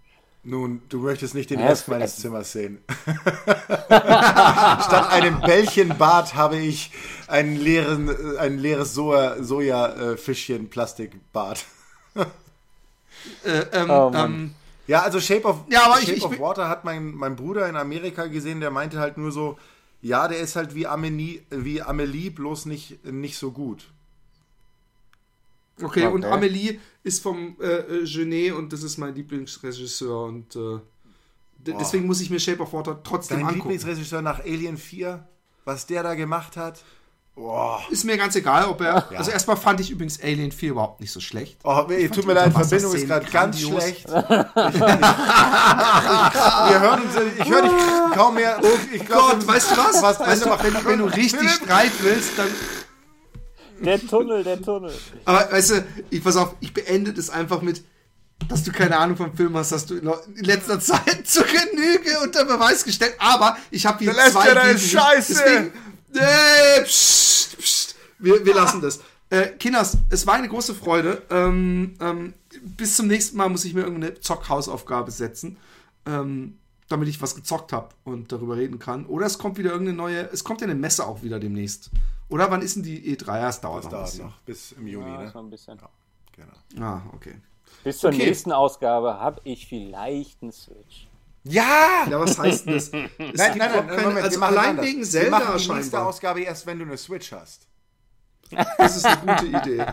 Nun, du möchtest nicht den Rest es- meines es- Zimmers sehen. [LAUGHS] Statt einem Bällchenbad habe ich einen leeren, äh, ein leeres Soja, Soja-Fischchen Plastikbad. [LAUGHS] Äh, ähm, Oh, ähm, Ja, also Shape of, Ja, aber ich- Shape ich of bin- Water hat mein, mein Bruder in Amerika gesehen, der meinte halt nur so, ja, der ist halt wie Amelie, wie Amelie bloß nicht, nicht so gut. okay, und Okay. Amelie ist vom äh, äh, Genet und das ist mein Lieblingsregisseur und äh, deswegen muss ich mir Shape of Water trotzdem Dein angucken. Lieblingsregisseur nach Alien 4, was der da gemacht hat? Boah. Ist mir ganz egal, ob er. Also erstmal fand ich übrigens Alien 4 überhaupt nicht so schlecht. Oh, ey, tut mir leid, Verbindung ist gerade ganz schlecht. [LAUGHS] Wir hören uns, ich höre dich kaum mehr. Ich glaub, Gott, weißt du was? was weißt du, wenn, wenn du richtig Streit willst, dann Der Tunnel, der Tunnel. Aber weißt du, ich pass auf, ich beende das einfach mit, dass du keine Ahnung vom Film hast, hast du in letzter Zeit zur Genüge unter Beweis gestellt. Aber ich habe hier Der zwei Jedi gegen ist dich. scheiße. Deswegen, äh, pst, pst, wir, wir lassen das. Äh, Kinders, es war eine große Freude. Ähm, ähm, bis zum nächsten Mal muss ich mir irgendeine Zockhausaufgabe setzen, ähm, damit ich was gezockt habe und darüber reden kann. Oder es kommt wieder irgendeine neue, es kommt ja eine Messe auch wieder demnächst. Oder wann ist denn die E3? Ja, es dauert Das noch ein dauert bisschen. noch bis im Juni, Ja, ne? ein bisschen. Genau. Ah, okay. Bis zur Okay. nächsten Ausgabe habe ich vielleicht einen Switch. Ja! Ja, was heißt denn das? [LAUGHS] Es Nein, gibt nein, nein, keine- Moment, wir also machen allein anders. wegen wir Zelda machen die nächste. Ausgabe erst, wenn du eine Switch hast. [LAUGHS] Das ist eine gute Idee.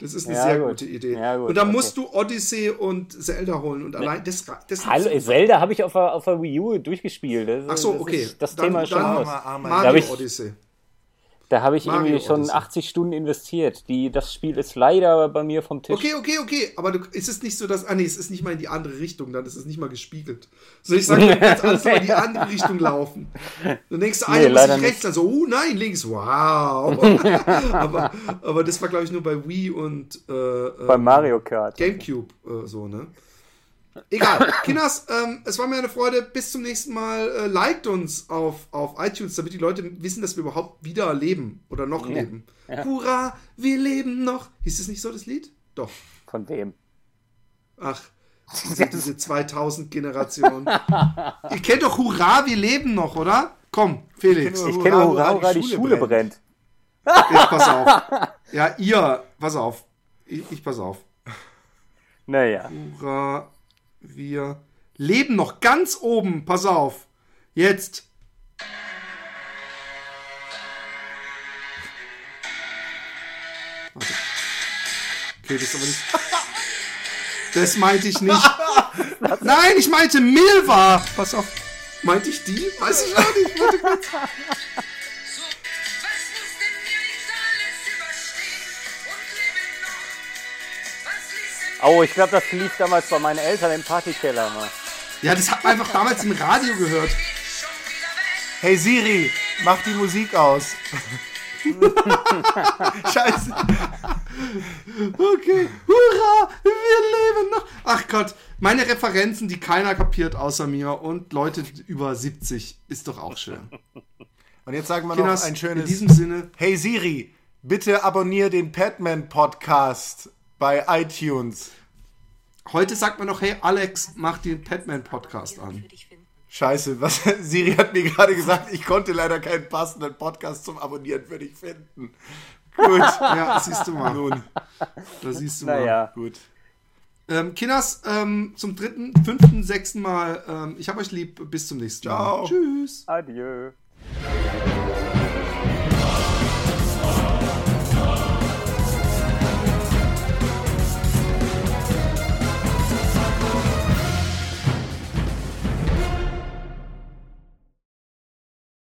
Das ist eine Ja, sehr gut. gute Idee. Ja, gut, und dann okay. musst du Odyssey und Zelda holen und allein das, das Hallo, Zelda habe ich auf der, auf der Wii U durchgespielt. Das, Ach so, das okay. Ist, das Dann- Thema ist schon dann- aus. Mario ich- Odyssey. Da habe ich Mario irgendwie schon Odyssey. 80 Stunden investiert. Die, das Spiel ist leider bei mir vom Tisch. Okay, okay, okay. Aber du, ist es nicht so, dass. Ah, nee, es ist nicht mal in die andere Richtung, dann ist es nicht mal gespiegelt. So, ich sage, [LAUGHS] du kannst alles mal in die andere Richtung laufen. Dann denkst du, ah, Nee, muss ich rechts, dann so, oh nein, links, wow. [LAUGHS] aber, aber das war, glaube ich, nur bei Wii und äh, Bei ähm, Mario Kart. Gamecube äh, so, ne? Egal. [COUGHS] Kinders, ähm, es war mir eine Freude. Bis zum nächsten Mal. Äh, liked uns auf, auf iTunes, damit die Leute wissen, dass wir überhaupt wieder leben oder noch leben. Hurra, wir leben noch. Hieß es nicht so, das Lied? Doch. Von wem? Ach, diese, [LAUGHS] diese 2000-Generation. Ihr kennt doch Hurra, wir leben noch, oder? Komm, Felix, Ich Hurra, kenne hurra, Hurra, die Hurra, die Schule Schule brennt. brennt. jetzt pass auf. [LAUGHS] Ja, ihr, pass auf. Ich, ich pass auf. Naja. Hurra, wir leben noch ganz oben. Pass auf. Jetzt. Warte. Okay, das ist aber nicht. [LAUGHS] Das meinte ich nicht. Nein, ich meinte Milva. Pass auf. Meinte ich die? Weiß ich gar nicht. [LAUGHS] Oh, ich glaube, das lief damals bei meinen Eltern im Partykeller mal. Ja, das hat man einfach damals im Radio gehört. Hey Siri, mach die Musik aus. [LAUGHS] Scheiße. Okay, hurra, wir leben noch. Ach Gott, meine Referenzen, die keiner kapiert außer mir und Leute über 70, ist doch auch schön. Und jetzt sagen wir noch ein in schönes. diesem Sinne, Hey Siri, bitte abonniere den Padman Podcast bei iTunes. heute sagt man noch, hey Alex, mach den Padman Podcast an. Scheiße, was [LAUGHS] Siri hat mir gerade gesagt, ich konnte leider keinen passenden Podcast zum Abonnieren für dich finden. Gut, [LAUGHS] Ja, siehst du mal. nun, Da siehst du mal. Naja. gut. Ähm, Kinders, ähm, zum dritten, fünften, sechsten Mal. Ähm, ich hab euch lieb. Bis zum nächsten Ciao. Mal. Tschüss. Adieu.